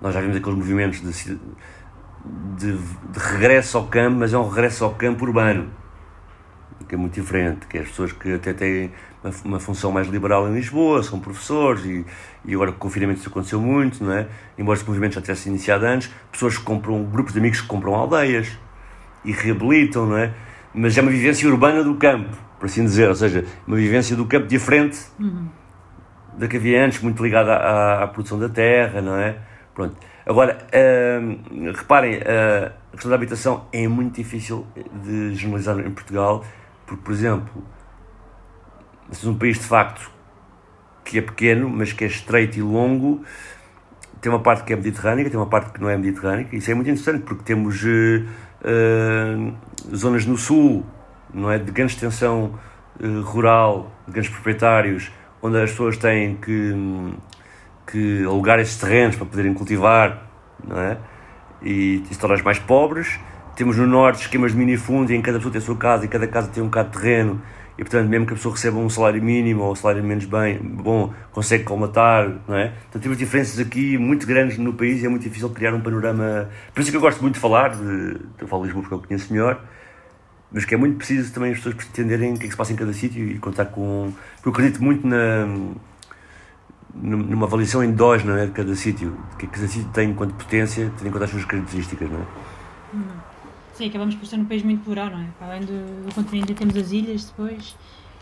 nós já vimos aqueles movimentos de, de, de, regresso ao campo, mas é um regresso ao campo urbano, que é muito diferente, que é as pessoas que até têm uma, uma função mais liberal em Lisboa, são professores e, e agora com o confinamento isso aconteceu muito, não é? Embora esse movimento já tivesse iniciado antes, pessoas que compram, grupos de amigos que compram aldeias e reabilitam, não é? Mas é uma vivência urbana do campo, por assim dizer, ou seja, uma vivência do campo diferente uhum. da que havia antes, muito ligada à, à, produção da terra, não é? Pronto. Agora, uh, reparem, uh, a questão da habitação é muito difícil de generalizar em Portugal, porque, por exemplo, nós um país de facto que é pequeno, mas que é estreito e longo, tem uma parte que é mediterrânica, tem uma parte que não é mediterrânica, isso é muito interessante, porque temos uh, zonas no sul, não é, de grande extensão rural, de grandes proprietários, onde as pessoas têm que que alugar esses terrenos para poderem cultivar, não é? E, tornar mais pobres. Temos no norte esquemas de minifundos em que cada pessoa tem a sua casa e cada casa tem um bocado de terreno e portanto mesmo que a pessoa receba um salário mínimo ou um salário menos bem bom, consegue colmatar, não é? Então temos diferenças aqui muito grandes no país e é muito difícil criar um panorama. Por isso é que eu gosto muito de falar, de, eu falo Lisboa porque eu conheço melhor, mas que é muito preciso também as pessoas entenderem o que é que se passa em cada sítio e contar com. Eu acredito muito na numa avaliação endógena né, de cada sítio, que cada sítio tem enquanto potência, tendo em conta as suas características, não é? Sim, acabamos por ser um país muito plural, não é? Além do, do continente temos as ilhas depois,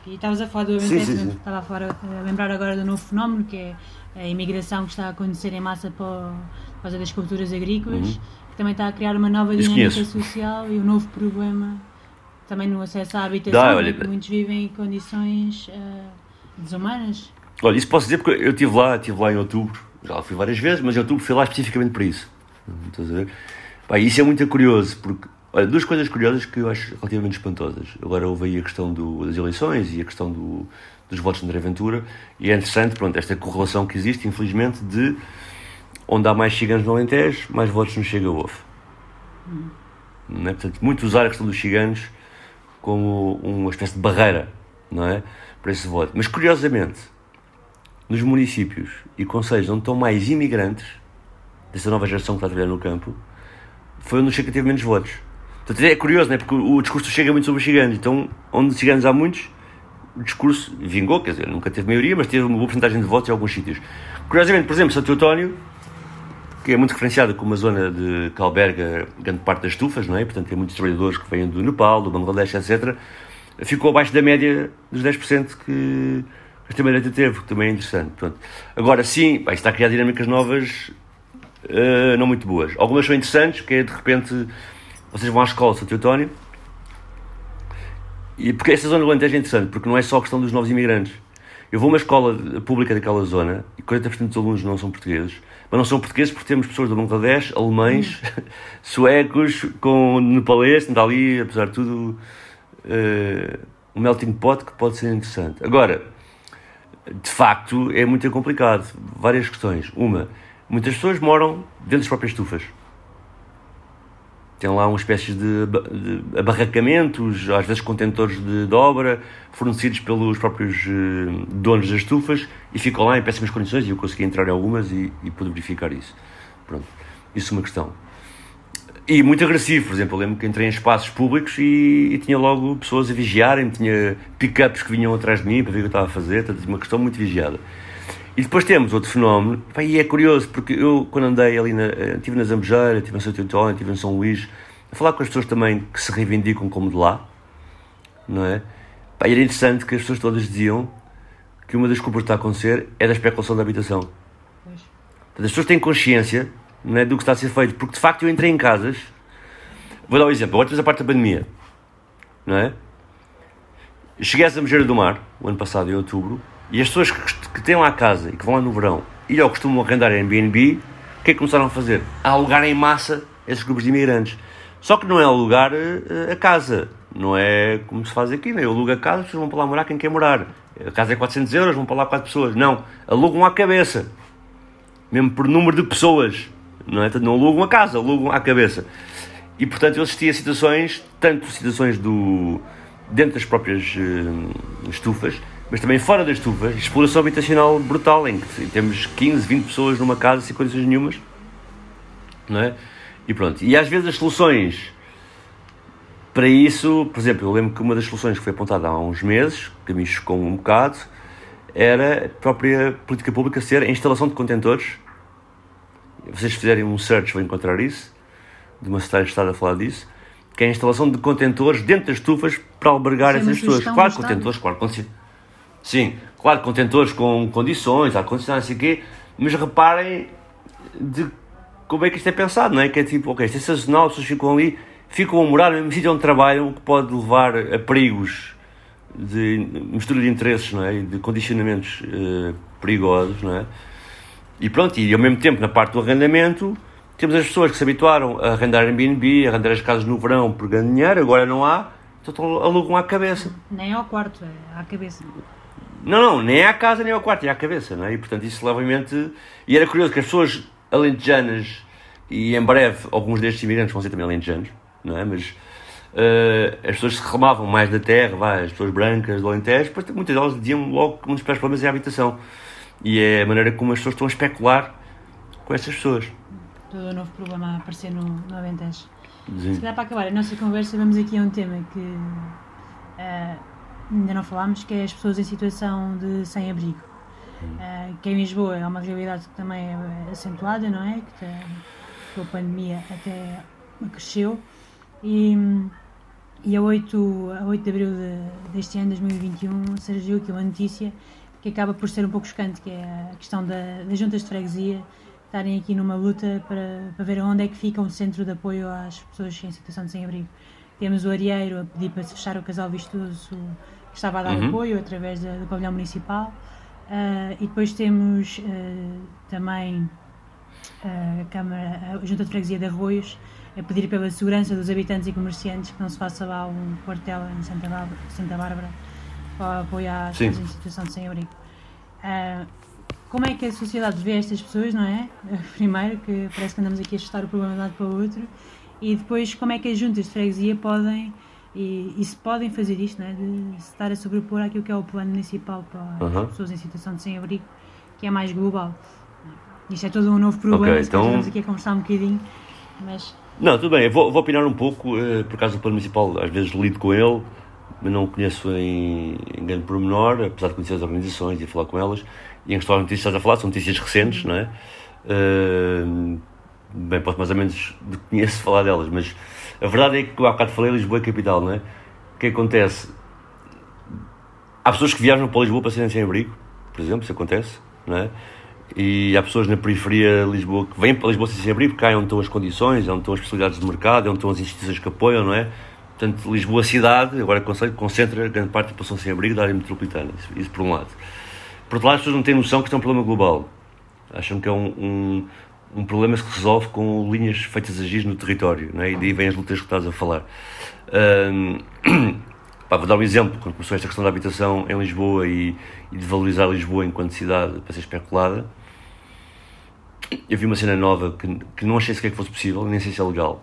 e estavas a falar do Alentejo, estava a, falar, a lembrar agora do novo fenómeno, que é a imigração que está a acontecer em massa por causa das culturas agrícolas, uhum. que também está a criar uma nova dinâmica social e um novo problema também no acesso à habitação, Dá, olha, muitos vivem em condições uh, desumanas. Olha, isso posso dizer porque eu estive lá, estive lá em outubro, já fui várias vezes, mas em outubro fui lá especificamente para isso. Estás a ver? Pá, isso é muito curioso, porque, olha, duas coisas curiosas que eu acho relativamente espantosas. Agora houve aí a questão do, das eleições e a questão do, dos votos de André Ventura, e é interessante, pronto, esta correlação que existe, infelizmente, de onde há mais ciganos no Alentejo, mais votos no Chega houve. Hum. É? Portanto, muito usar a questão dos ciganos como uma espécie de barreira, não é? Para esse voto. Mas, curiosamente, nos municípios e conselhos onde estão mais imigrantes, dessa nova geração que está a trabalhar no campo, foi onde o Chega teve menos votos. Portanto, é curioso, né? porque o discurso chega muito sobre os ciganos. Então, onde ciganos há muitos, o discurso vingou, quer dizer, nunca teve maioria, mas teve uma boa porcentagem de votos em alguns sítios. Curiosamente, por exemplo, Santo Eutónio, que é muito referenciado como uma zona de que alberga grande parte das estufas, não é? Portanto, tem muitos trabalhadores que vêm do Nepal, do Bangladesh, etc. Ficou abaixo da média dos 10% que, mas também direita teve, que também é interessante. Agora, sim, vai está a criar dinâmicas novas uh, não muito boas. Algumas são interessantes, que é de repente vocês vão à escola Santo António e porque esta zona do Alentejo é interessante, porque não é só a questão dos novos imigrantes. Eu vou a uma escola pública daquela zona e 40% dos alunos não são portugueses, mas não são portugueses porque temos pessoas do Bangladesh, alemães, hum. suecos, com nepalês, está ali, apesar de tudo, uh, um melting pot que pode ser interessante. Agora, de facto, é muito complicado. Várias questões. Uma, muitas pessoas moram dentro das próprias estufas. Tem lá uma espécie de, de abarracamentos, às vezes contentores de, de, obra, fornecidos pelos próprios uh, donos das estufas, e ficam lá em péssimas condições, e eu consegui entrar em algumas e, e pude verificar isso. Pronto, isso é uma questão. E muito agressivo, por exemplo, eu lembro que entrei em espaços públicos e, e tinha logo pessoas a vigiarem, tinha pick-ups que vinham atrás de mim para ver o que eu estava a fazer, portanto, uma questão muito vigiada. E depois temos outro fenómeno, e é curioso, porque eu, quando andei ali, na, eh, estive na Zambujeira, estive em Santo António, estive em São Luís, a falar com as pessoas também que se reivindicam como de lá, não é? Pá, e era interessante que as pessoas todas diziam que uma das culpas que está a acontecer é da especulação da habitação. Portanto, as pessoas têm consciência não é, do que está a ser feito, porque de facto eu entrei em casas. Vou dar um exemplo, agora temos a parte da pandemia, não é? Cheguei a Zambujeira do Mar, o ano passado, em outubro, e as pessoas que, que têm lá a casa e que vão lá no verão e ou costumam arrendar Airbnb, o que é que começaram a fazer? A alugar em massa esses grupos de imigrantes. Só que não é alugar uh, a casa, não é como se faz aqui, né? eu alugo a casa, vocês vão para lá morar quem quer morar. A casa é 400 euros, vão para lá 4 pessoas. Não, alugam à cabeça, mesmo por número de pessoas, não é? Não alugam a casa, alugam à cabeça. E portanto eu assisti a situações, tanto situações do, dentro das próprias uh, estufas, mas também fora das estufas, exploração habitacional brutal, em que temos 15, 20 pessoas numa casa sem condições nenhumas, não é? E pronto. E às vezes as soluções para isso, por exemplo, eu lembro que uma das soluções que foi apontada há uns meses, que me chocou um bocado, era a própria política pública ser a instalação de contentores. Vocês fizerem um search vão encontrar isso, de uma secretária de Estado a falar disso, que é a instalação de contentores dentro das estufas para albergar essas pessoas. Claro, contentores, claro, sim, claro, contentores com condições, ar-condicionado, não sei o quê, mas reparem de como é que isto é pensado, não é? Que é tipo, ok, isto é sazonal, as pessoas ficam ali, ficam a morar no mesmo sítio onde trabalham, o que pode levar a perigos de mistura de interesses, não é? De condicionamentos uh, perigosos, não é? E pronto, e ao mesmo tempo, na parte do arrendamento, temos as pessoas que se habituaram a arrendar Airbnb, a arrendar as casas no verão por ganhar dinheiro, agora não há, então alugam à cabeça. Nem ao quarto, é à cabeça. Não, não, nem à casa nem ao quarto, é à cabeça, não é? E portanto isso leva em mente. E era curioso que as pessoas alentejanas, e em breve alguns destes imigrantes vão ser também alentejanos, não é? Mas uh, as pessoas se reclamavam mais da terra, vai, as pessoas brancas do Alentejo, depois muitas delas diziam logo que um dos problemas é a habitação. E é a maneira como as pessoas estão a especular com essas pessoas. Todo o novo problema a aparecer no, no Alentejo. Se calhar para acabar a nossa conversa, vamos aqui a um tema que uh, ainda não falámos, que é as pessoas em situação de sem-abrigo. Uh, que em Lisboa é uma realidade que também é acentuada, não é? Que tá, com a pandemia até cresceu. E, e a 8, a 8 de abril de, deste ano, 2021, surgiu aqui uma notícia que acaba por ser um pouco chocante, que é a questão da, das juntas de freguesia estarem aqui numa luta para, para ver onde é que fica um centro de apoio às pessoas em situação de sem-abrigo. Temos o Arieiro a pedir para se fechar o casal vistoso que estava a dar uhum. apoio através da, do pavilhão municipal. Uh, e depois temos uh, também a Câmara, a Junta de Freguesia de Arroios, a pedir pela segurança dos habitantes e comerciantes que não se faça lá um quartel em Santa Bárbara, Santa Bárbara para apoiar as pessoas em situação de sem-abrigo. Uh, como é que a sociedade vê estas pessoas, não é? Primeiro, que parece que andamos aqui a ajustar o problema de um lado para o outro, e depois como é que as juntas de freguesia podem e, e se podem fazer isto, não é? de estar a sobrepor àquilo que é o plano municipal para as pessoas em situação de sem-abrigo, que é mais global. Isto é todo um novo problema, okay, então... estamos aqui a conversar um bocadinho, mas... Não, tudo bem, vou, vou opinar um pouco, uh, por causa do plano municipal, às vezes lido com ele, mas não conheço em, em grande pormenor, apesar de conhecer as organizações e falar com elas, e em questão de notícias estás a falar, são notícias recentes, não é? Uh, bem, posso mais ou menos conheço falar delas, mas a verdade é que, há bocado falei, Lisboa é capital, não é? O que acontece? Há pessoas que viajam para Lisboa para serem sem abrigo, por exemplo, isso acontece, não é? E há pessoas na periferia de Lisboa que vêm para Lisboa sem abrigo porque cá é onde estão as condições, é onde estão as possibilidades de mercado, é onde estão as instituições que apoiam, não é? Portanto, Lisboa cidade, agora concentra grande parte da população sem abrigo da área metropolitana, isso, isso, por um lado. Por outro lado, as pessoas não têm noção que é um problema global. Acham que é um, um, um problema que se resolve com linhas feitas a giz no território, não é? E daí vêm as lutas que estás a falar. Um, pá, vou dar um exemplo, quando começou esta questão da habitação em Lisboa e, e de valorizar Lisboa enquanto cidade para ser especulada, eu vi uma cena nova que, que não achei sequer que fosse possível, nem sei se é legal,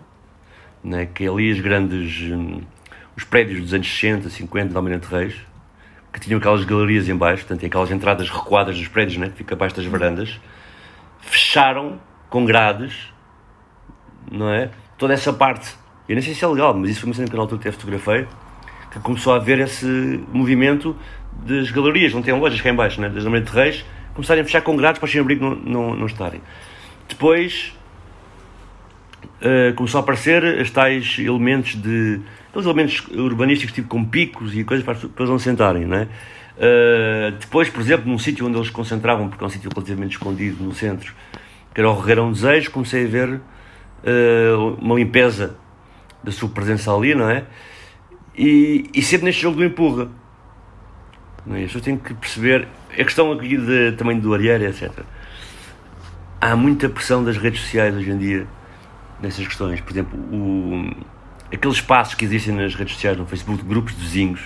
né? que é ali as grandes, um, os prédios dos anos 60, 50 de Almirante Reis, que tinham aquelas galerias em baixo, portanto, aquelas entradas recuadas dos prédios, né? que fica abaixo das varandas, fecharam com grades, não é? Toda essa parte. Eu nem sei se é legal, mas isso foi uma cena que na altura até fotografei, que começou a haver esse movimento das galerias, não tem lojas cá em baixo, né? das Almirante Reis, começarem a fechar com grades para os sem-abrigo não, não, não estarem. Depois uh, começou a aparecer os tais elementos de. aqueles elementos urbanísticos, tipo com picos e coisas para as pessoas não sentarem? Uh, depois, por exemplo, num sítio onde eles concentravam, porque é um sítio relativamente escondido no centro, que era o Regueirão Desejo, comecei a ver uh, uma limpeza da sua presença ali, não é? E, e sempre neste jogo do empurra. Não é? As pessoas têm que perceber. A questão aqui de, também do Ariel, etc. Há muita pressão das redes sociais hoje em dia nessas questões. Por exemplo, o, aqueles espaços que existem nas redes sociais, no Facebook, de grupos de vizinhos,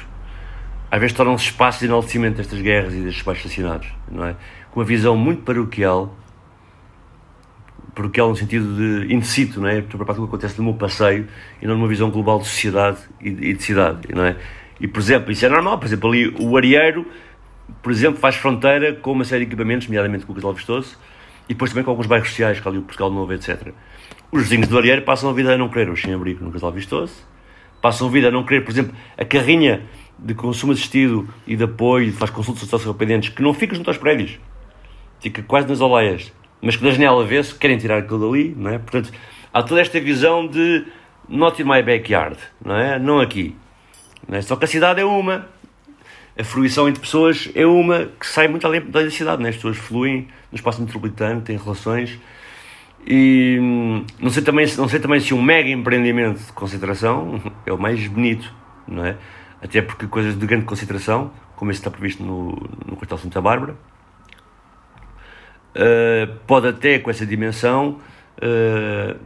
às vezes tornam-se espaços de enaltecimento destas guerras e destes baixos assassinatos, não é? Com uma visão muito paroquial, paroquial no sentido de indeciso, não é? Estou preocupado com o que acontece no meu passeio e não numa visão global de sociedade e de cidade, não é? E, por exemplo, isso é normal, por exemplo, ali o Arieiro, por exemplo, faz fronteira com uma série de equipamentos, nomeadamente com o Casal Vistoso, e depois também com alguns bairros sociais, que ali o Portugal Novo, etc. Os vizinhos do Arieiro passam a vida a não querer o sem-abrigo no Casal Vistoso, passam a vida a não querer, por exemplo, a carrinha de consumo assistido e de apoio, faz consultas socio-dependentes, que não fica junto aos prédios, fica quase nas oleias, mas que da janela vê-se, querem tirar aquilo dali, não é? Portanto, há toda esta visão de not in my backyard, não é? Não aqui. Não é? Só que a cidade é uma, a fruição entre pessoas é uma que sai muito além da cidade, não é? As pessoas fluem no espaço metropolitano, têm relações e hum, não sei também, não sei também se um mega empreendimento de concentração é o mais bonito, não é? Até porque coisas de grande concentração, como esse está previsto no, no Santa Bárbara, uh, pode até, com essa dimensão, uh,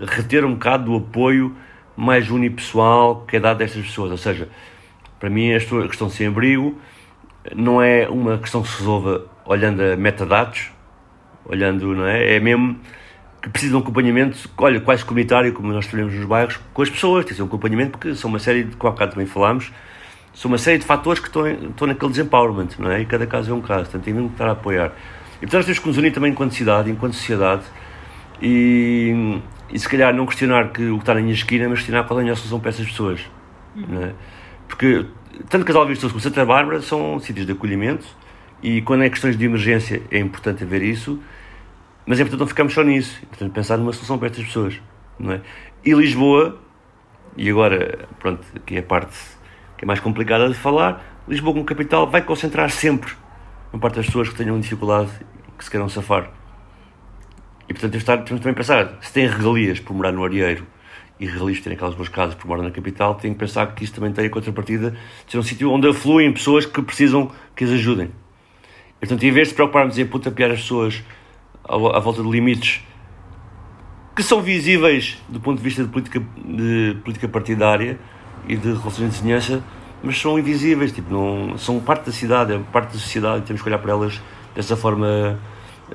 reter um bocado do apoio mais unipessoal que é dado a estas pessoas. Ou seja, para mim, a questão de sem abrigo não é uma questão que se resolva olhando a metadados, olhando, não é? É mesmo que precisa de um acompanhamento, olha, quase comunitário, como nós trabalhamos nos bairros, com as pessoas, tem que ser um acompanhamento, porque são uma série de, como há bocado também falámos, são uma série de fatores que estão, estão naquele desempowerment, não é? E cada caso é um caso, portanto, tem mesmo que estar a apoiar. E portanto, nós temos que nos unir também enquanto cidade, enquanto sociedade, e, e se calhar não questionar que o que está na minha esquina, mas questionar qual é a minha solução para essas pessoas, não é? Porque tanto Casal Vistos como Santa Bárbara são sítios de acolhimento, e quando é questões de emergência é importante ver isso, mas é importante não ficarmos só nisso, é importante pensar numa solução para estas pessoas. Não é? E Lisboa, e agora, pronto, aqui é a parte que é mais complicada de falar, Lisboa como capital vai concentrar sempre uma parte das pessoas que tenham dificuldade, que se queiram safar. E portanto temos, temos também pensar, se têm regalias por morar no Arieiro e regalias terem aquelas duas casas por morar na capital, tem que pensar que isso também tem a contrapartida de ser um sítio onde afluem pessoas que precisam que as ajudem. E, portanto, em vez de preocuparmos em piar as pessoas à volta de limites que são visíveis do ponto de vista de política, de política partidária e de relações de vizinhança, mas são invisíveis, tipo, não, são parte da cidade, é parte da sociedade temos que olhar para elas dessa forma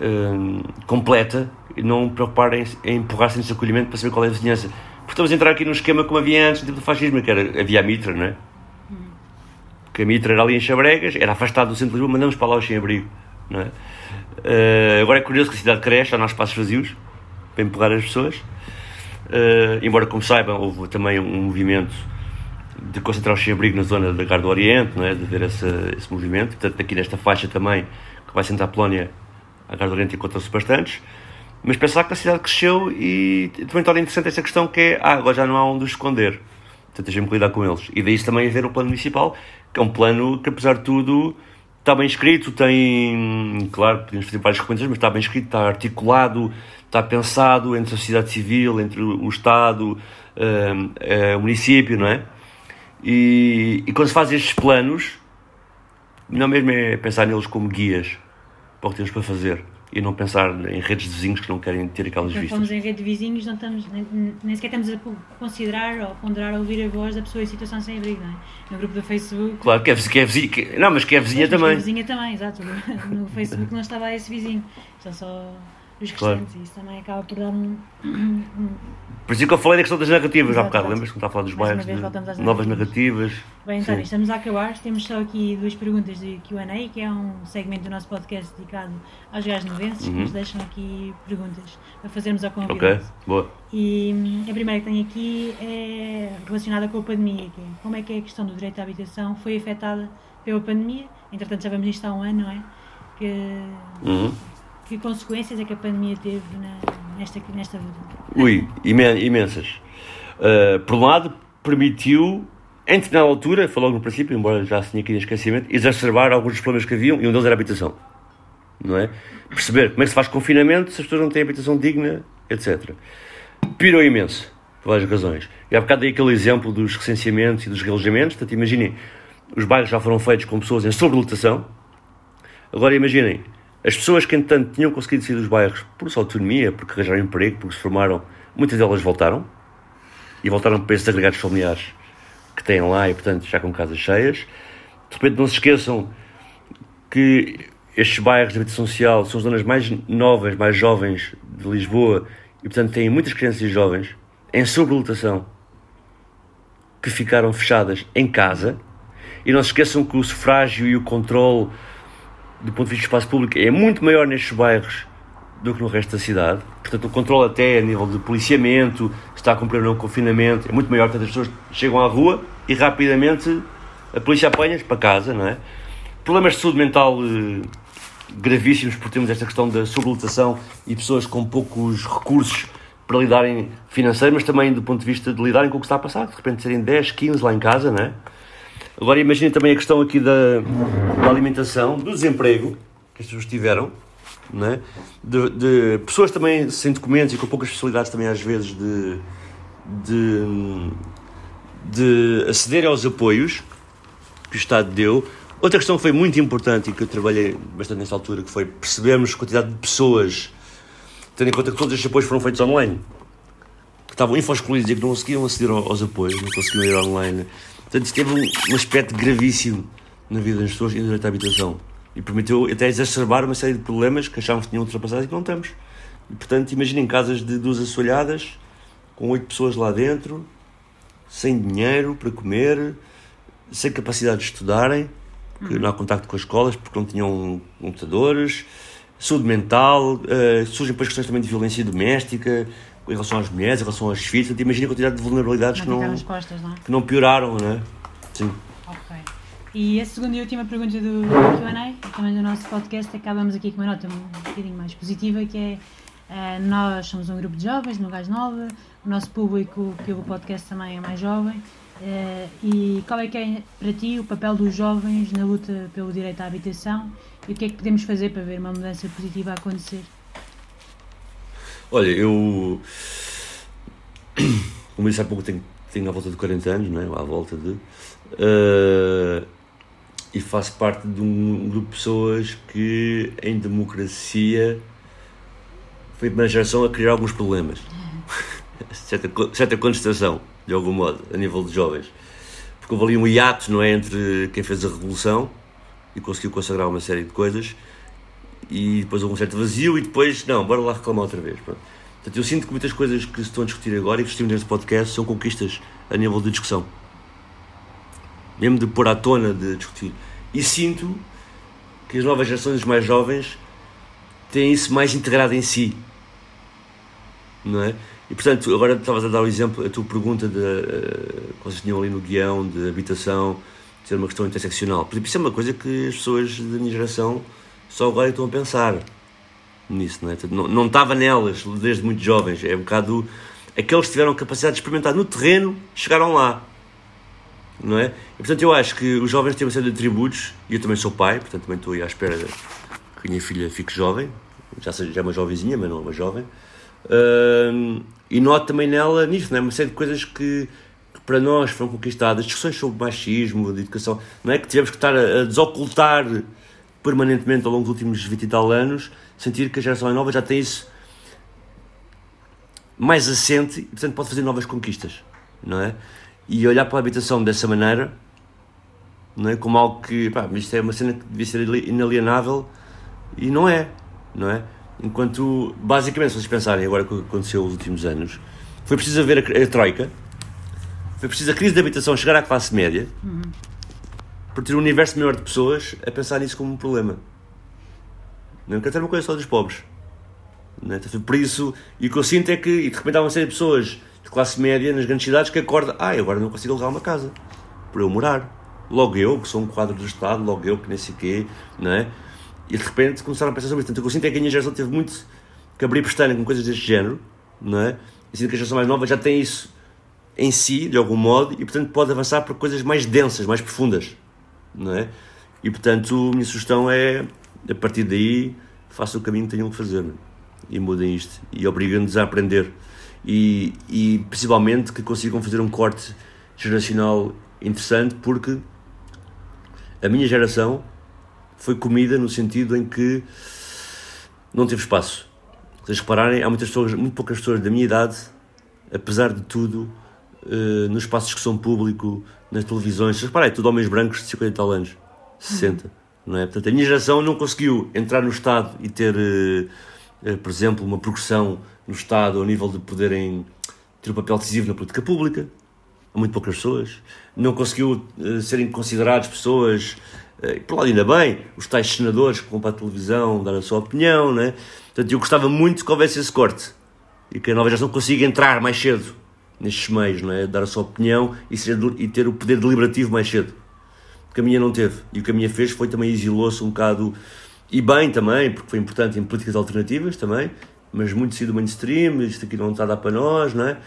hum, completa e não preocupar em, em empurrar-se nesse acolhimento para saber qual é a vizinhança. Porque estamos a entrar aqui num esquema como havia antes, tipo do fascismo, que era, havia a Mitra, não é? Que a Mitra era ali em Chabregas, era afastado do centro de Lisboa, mandamos para lá os sem-abrigo, não é? Uh, agora é curioso que a cidade cresce, há espaços vazios para empurrar as pessoas. Uh, embora, como saibam, houve também um movimento de concentrar o sem-abrigo na zona da Garda do Oriente, não é? de ver esse, esse movimento. Portanto, aqui nesta faixa também, que vai sentar a Polónia, a Garda do Oriente encontra-se bastantes. Mas pensar que a cidade cresceu e também torna interessante esta questão que é, ah, agora já não há onde os esconder. Portanto, que lidar com eles. E daí também haver um plano municipal, que é um plano que, apesar de tudo, está bem escrito, tem, claro, podemos fazer várias recomendações, mas está bem escrito, está articulado, está pensado entre a sociedade civil, entre o Estado, uh, uh, o município, não é? E, e quando se faz estes planos, não mesmo é pensar neles como guias para o que temos para fazer e não pensar em redes de vizinhos que não querem ter aquelas Quando vistas. Quando em rede de vizinhos, não estamos, nem, nem, sequer estamos a considerar ou ponderar ou ouvir a voz da pessoa em situação sem abrigo, não é? No grupo do Facebook. Claro, que é, que é vizinha, que, não, mas que é vizinha pois, também. Que é vizinha também, exato. No Facebook não estava esse vizinho, são só os restantes claro. e isso também acaba por dar um, por isso que eu falei da questão das narrativas Exato, há bocado, lembras que estava a falar dos bairros, de novas narrativas. Bem, António, estamos a acabar, temos só aqui duas perguntas de Q&A, que é um segmento do nosso podcast dedicado aos gajos novenses, uhum. que nos deixam aqui perguntas para fazermos ao convidado. Ok, boa. E hum, a primeira que tenho aqui é relacionada com a pandemia, que é, como é que é a questão do direito à habitação foi afetada pela pandemia, entretanto já vamos nisto há um ano, não é? Que... Uhum que consequências é que a pandemia teve na, nesta, nesta vida? Ui, imensas. Uh, por um lado, permitiu em determinada altura, logo no princípio, embora já se tinha aqui esquecimento, exacerbar alguns dos problemas que haviam e um deles era a habitação. Não é? Perceber como é que se faz confinamento se as pessoas não têm habitação digna, etc. Pirou imenso, por várias razões. E há bocado dei aquele exemplo dos recenseamentos e dos relojamentos, portanto imaginem, os bairros já foram feitos com pessoas em sobrelotação. Agora imaginem, as pessoas que entanto tinham conseguido sair dos bairros por sua autonomia, porque arranjaram emprego, porque se formaram, muitas delas voltaram. E voltaram para esses agregados familiares que têm lá e, portanto, já com casas cheias. De repente, não se esqueçam que estes bairros de habitação social são as zonas mais novas, mais jovens de Lisboa e, portanto, têm muitas crianças e jovens em sobrelotação que ficaram fechadas em casa. E não se esqueçam que o sufrágio e o controle do ponto de vista do espaço público é muito maior nestes bairros do que no resto da cidade. Portanto, o controle até a nível de policiamento, está a cumprir ou não confinamento, é muito maior que as pessoas chegam à rua e rapidamente a polícia apanha para casa, não é? Problemas de saúde mental eh, gravíssimos por termos esta questão da sublotação e pessoas com poucos recursos para lidarem financeiro, mas também do ponto de vista de lidarem com o que está a passar, de repente serem 10, 15 lá em casa, não é? Agora imaginem também a questão aqui da, da alimentação, do desemprego que as pessoas tiveram, é? de, de, pessoas também sem documentos e com poucas facilidades também às vezes de, de, de aceder aos apoios que o Estado deu. Outra questão que foi muito importante e que eu trabalhei bastante nessa altura, que foi percebermos a quantidade de pessoas, tendo em conta que todos estes apoios foram feitos online, que estavam infoscluídos e que não conseguiam aceder aos apoios, não conseguiam ir online. Portanto, isso teve um, um aspecto gravíssimo na vida das pessoas e no direito à habitação e permitiu até exacerbar uma série de problemas que achávamos que tinham ultrapassado e que não estamos. E, portanto, imaginem casas de duas assoalhadas, com oito pessoas lá dentro, sem dinheiro para comer, sem capacidade de estudarem, que não há contacto com as escolas porque não tinham computadores, saúde mental, uh, surgem depois questões também de violência doméstica, em relação às mulheres, em relação filhos, portanto, imaginem a quantidade de vulnerabilidades que, não, costas, não é? que não pioraram, não é? Sim. E a segunda e última pergunta do QA, também do nosso podcast, acabamos aqui com uma nota um bocadinho mais positiva, que é uh, nós somos um grupo de jovens no Gás Nova, o nosso público que ouve o podcast também é mais jovem. Uh, e qual é que é para ti o papel dos jovens na luta pelo direito à habitação e o que é que podemos fazer para ver uma mudança positiva acontecer? Olha, eu como disse há pouco tenho, tenho à volta de 40 anos, não é? à volta de uh, e faço parte de um grupo de pessoas que em democracia foi a primeira geração a criar alguns problemas. certa, certa contestação, de algum modo, a nível de jovens. Porque houve ali um hiato, não é, entre quem fez a revolução e conseguiu consagrar uma série de coisas e depois houve um certo vazio e depois, não, bora lá reclamar outra vez. Portanto, eu sinto que muitas coisas que se estão a discutir agora e que discutimos neste podcast são conquistas a nível de discussão mesmo de pôr à tona, de discutir. E sinto que as novas gerações, os mais jovens, têm isso mais integrado em si. Não é? E portanto, agora estavas a dar o exemplo, a tua pergunta de, uh, que vocês tinham ali no guião de habitação, ser uma questão interseccional. Por exemplo, isso é uma coisa que as pessoas da minha geração só agora estão a pensar nisso, não é? Não, estava nelas desde muito jovens. É um bocado. Aqueles que tiveram capacidade de experimentar no terreno chegaram lá não é? E, portanto, eu acho que os jovens têm uma série de atributos, e eu também sou pai, portanto, também estou aí à espera que a minha filha fique jovem, já, seja, já é uma jovenzinha, mas não é uma jovem, uh, e noto também nela, nisso, não é? Uma série de coisas que, que, para nós foram conquistadas, discussões sobre machismo, de educação, não é? Que tivemos que estar a, a desocultar permanentemente ao longo dos últimos 20 e tal anos, sentir que a geração nova já tem isso mais assente e, portanto, pode fazer novas conquistas, não é? e olhar para a habitação dessa maneira, não é? como algo que, pá, isto é uma cena que devia ser inalienável e não é, não é? Enquanto, basicamente, se vocês pensarem agora o que aconteceu nos últimos anos, foi preciso haver a, a troika, foi preciso a crise da habitação chegar à classe média, uhum. Para ter um universo maior de pessoas a pensar nisso como um problema. Não quero ter uma coisa só dos pobres. Não é? Então, por isso, e o que eu sinto é que, e de repente há uma série de pessoas de classe média nas grandes cidades que acorda, ah, agora não consigo alugar uma casa para eu morar. Logo eu, que sou um quadro do Estado, logo eu, que nem sei quê, não é? E de repente começaram a pensar sobre isso. Portanto, o que eu sinto é que a minha geração teve muito que abrir pestana com coisas deste género, não é? E sinto que a geração mais nova já tem isso em si, de algum modo, e portanto pode avançar para coisas mais densas, mais profundas, não é? E portanto, a minha sugestão é, a partir daí, façam o caminho que tenham que fazer e mudem isto e obriguem-nos a aprender e, e principalmente que consigam fazer um corte geracional interessante porque a minha geração foi comida no sentido em que não teve espaço. Vocês repararem, há muitas pessoas, muito poucas pessoas da minha idade, apesar de tudo, uh, nos espaços que são público, nas televisões, reparem, é tudo homens brancos de 50 e tal anos, 60, uhum. não é? Portanto, a minha geração não conseguiu entrar no Estado e ter, uh, por exemplo, uma progressão no Estado ao nível de poderem ter um papel decisivo na política pública, há muito poucas pessoas, não conseguiu serem considerados pessoas e por lá ainda bem, os tais senadores que vão para a televisão dar a sua opinião, né? Portanto, eu gostava muito que houvesse esse corte e que a nova geração consiga entrar mais cedo nestes meios, não é? Dar a sua opinião e, ser, e ter o poder deliberativo mais cedo. Porque a minha não teve. E o que a minha fez foi também exilou-se um bocado, e bem também, porque foi importante em políticas alternativas também, mas muito cedo mainstream, isto aqui não está a dar para nós, não é?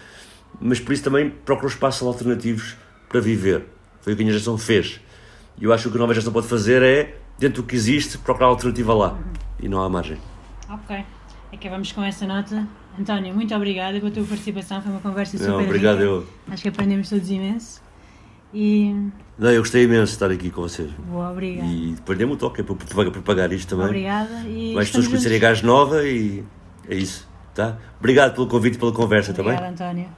Mas por isso também procurou espaços alternativos para viver. Foi o que a minha geração fez. E eu acho que o que a nova geração pode fazer é, dentro do que existe, procurar alternativa lá. E não há margem. Ok. Acabamos com essa nota. António, muito obrigada pela tua participação. Foi uma conversa super não, Obrigado, eu. Acho que aprendemos todos imenso. E... Não, eu gostei imenso de estar aqui com vocês. Boa, obrigada. E perdemos o toque, é para propagar isto também. Obrigada. E Mais pessoas conhecerem Gás Nova e é isso. Tá? Obrigado pelo convite e pela conversa também. Obrigada, António.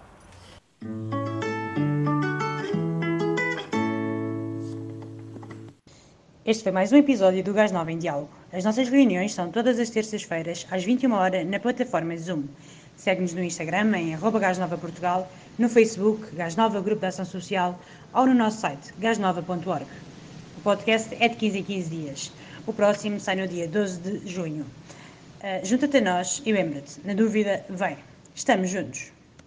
Este foi mais um episódio do Gás Nova em Diálogo. As nossas reuniões são todas as terças-feiras, às 21 horas na plataforma Zoom. Segue-nos no Instagram em @gasnovaportugal, no Facebook Gás Nova Grupo de Ação Social ou no nosso site gasnova.org. O podcast é de 15 em 15 dias. O próximo sai no dia 12 de junho. Uh, Junta-te a nós e lembra-te, na dúvida, vem. Estamos juntos.